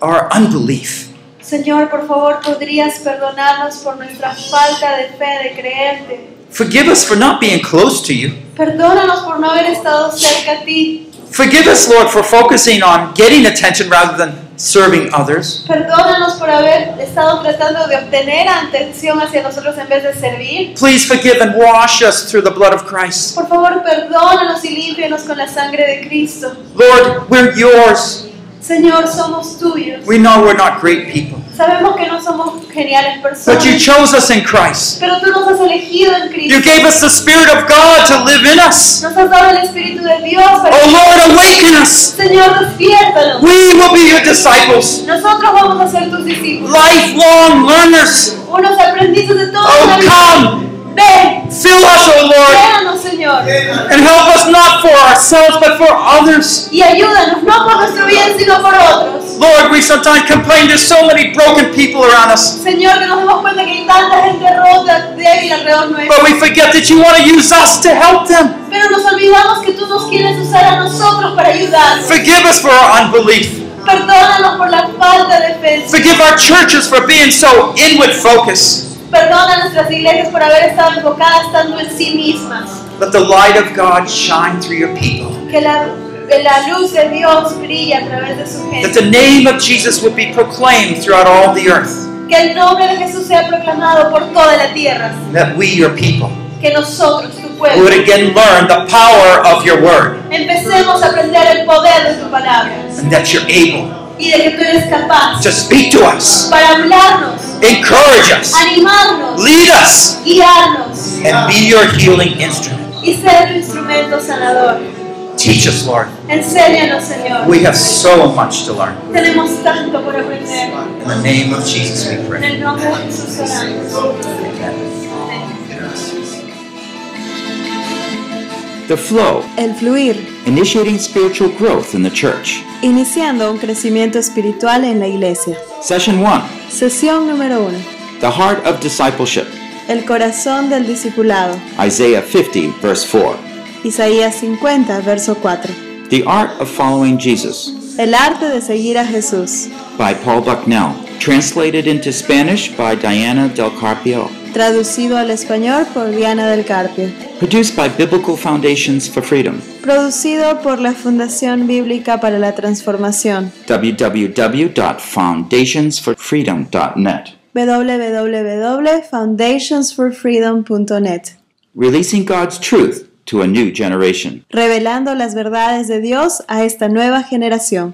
our unbelief? Señor, por favor, podrías perdonarnos por nuestra falta de fe, de creerte. Forgive us for not being close to you. Perdónanos por no haber estado cerca a ti. Forgive us, Lord, for focusing on getting attention rather than serving others. Perdónanos por haber estado tratando de obtener atención hacia nosotros en vez de servir. Please forgive and wash us through the blood of Christ. Por favor, perdónanos y límpianos con la sangre de Cristo. Lord, we're yours. Señor, somos tuyos. We know we're not great people, Sabemos que no somos geniales but you chose us in Christ. pero tú nos has elegido en You gave us the Spirit of God to live in us. Nos has dado el Espíritu de Dios para Oh Lord, awaken us. Señor, despiértanos. We will be your disciples, Nosotros vamos a ser tus discípulos. lifelong learners. Unos aprendices de toda oh, la Oh, vida. come, Ven, fill us, oh Lord, llénanos, Señor. and help us not for ourselves, but for others. Y ayúdanos, no por nuestro bien, sino por otros. Lord, we sometimes complain there's so many broken people around us, Señor, que nos damos cuenta que hay tanta gente rota, débil alrededor nuestro. but we forget that you want to use us to help them. Pero nos olvidamos que tú nos quieres usar a nosotros para ayudarnos. Forgive us for our unbelief. Perdónanos por la falta de fe. Forgive our churches for being so inward focused. Perdona nuestras iglesias por haber estado enfocadas tanto en sí mismas. Let the light of God shine through your people. Que la, la luz de Dios brille a través de su That gente. the name of Jesus would be proclaimed throughout all the earth. Que el nombre de Jesús sea proclamado por toda la tierra. That we, your people, Que nosotros, tu would pueblo, again learn the power of your word empecemos a aprender el poder de tu palabra. and that you're able Y de que tú eres capaz to speak to us, para hablarnos, encourage us, animarnos, lead us, guiarnos and be your healing instrument. y ser tu instrumento sanador. Teach us, Lord. Enséñanos, Señor. We have so much to learn. Tenemos tanto por aprender. In the name of Jesus, we En pray. el nombre de Jesús oramos. The flow, El fluir, initiating spiritual growth in the church. iniciando un crecimiento espiritual en la iglesia. Session 1 Sesión número 1. The Heart of Discipleship. El corazón del discipulado. Isaiah 50, verse 4. Isaías 50, verso 4. The Art of Following Jesus El arte de seguir a Jesús. by Paul Bucknell. Translated into Spanish by Diana Del Carpio. Traducido al español por Diana del Carpio. Produced by Biblical Foundations for Freedom. Producido por la Fundación Bíblica para la Transformación. www.foundationsforfreedom.net. www.foundationsforfreedom.net. Releasing God's truth to a new generation. Revelando las verdades de Dios a esta nueva generación.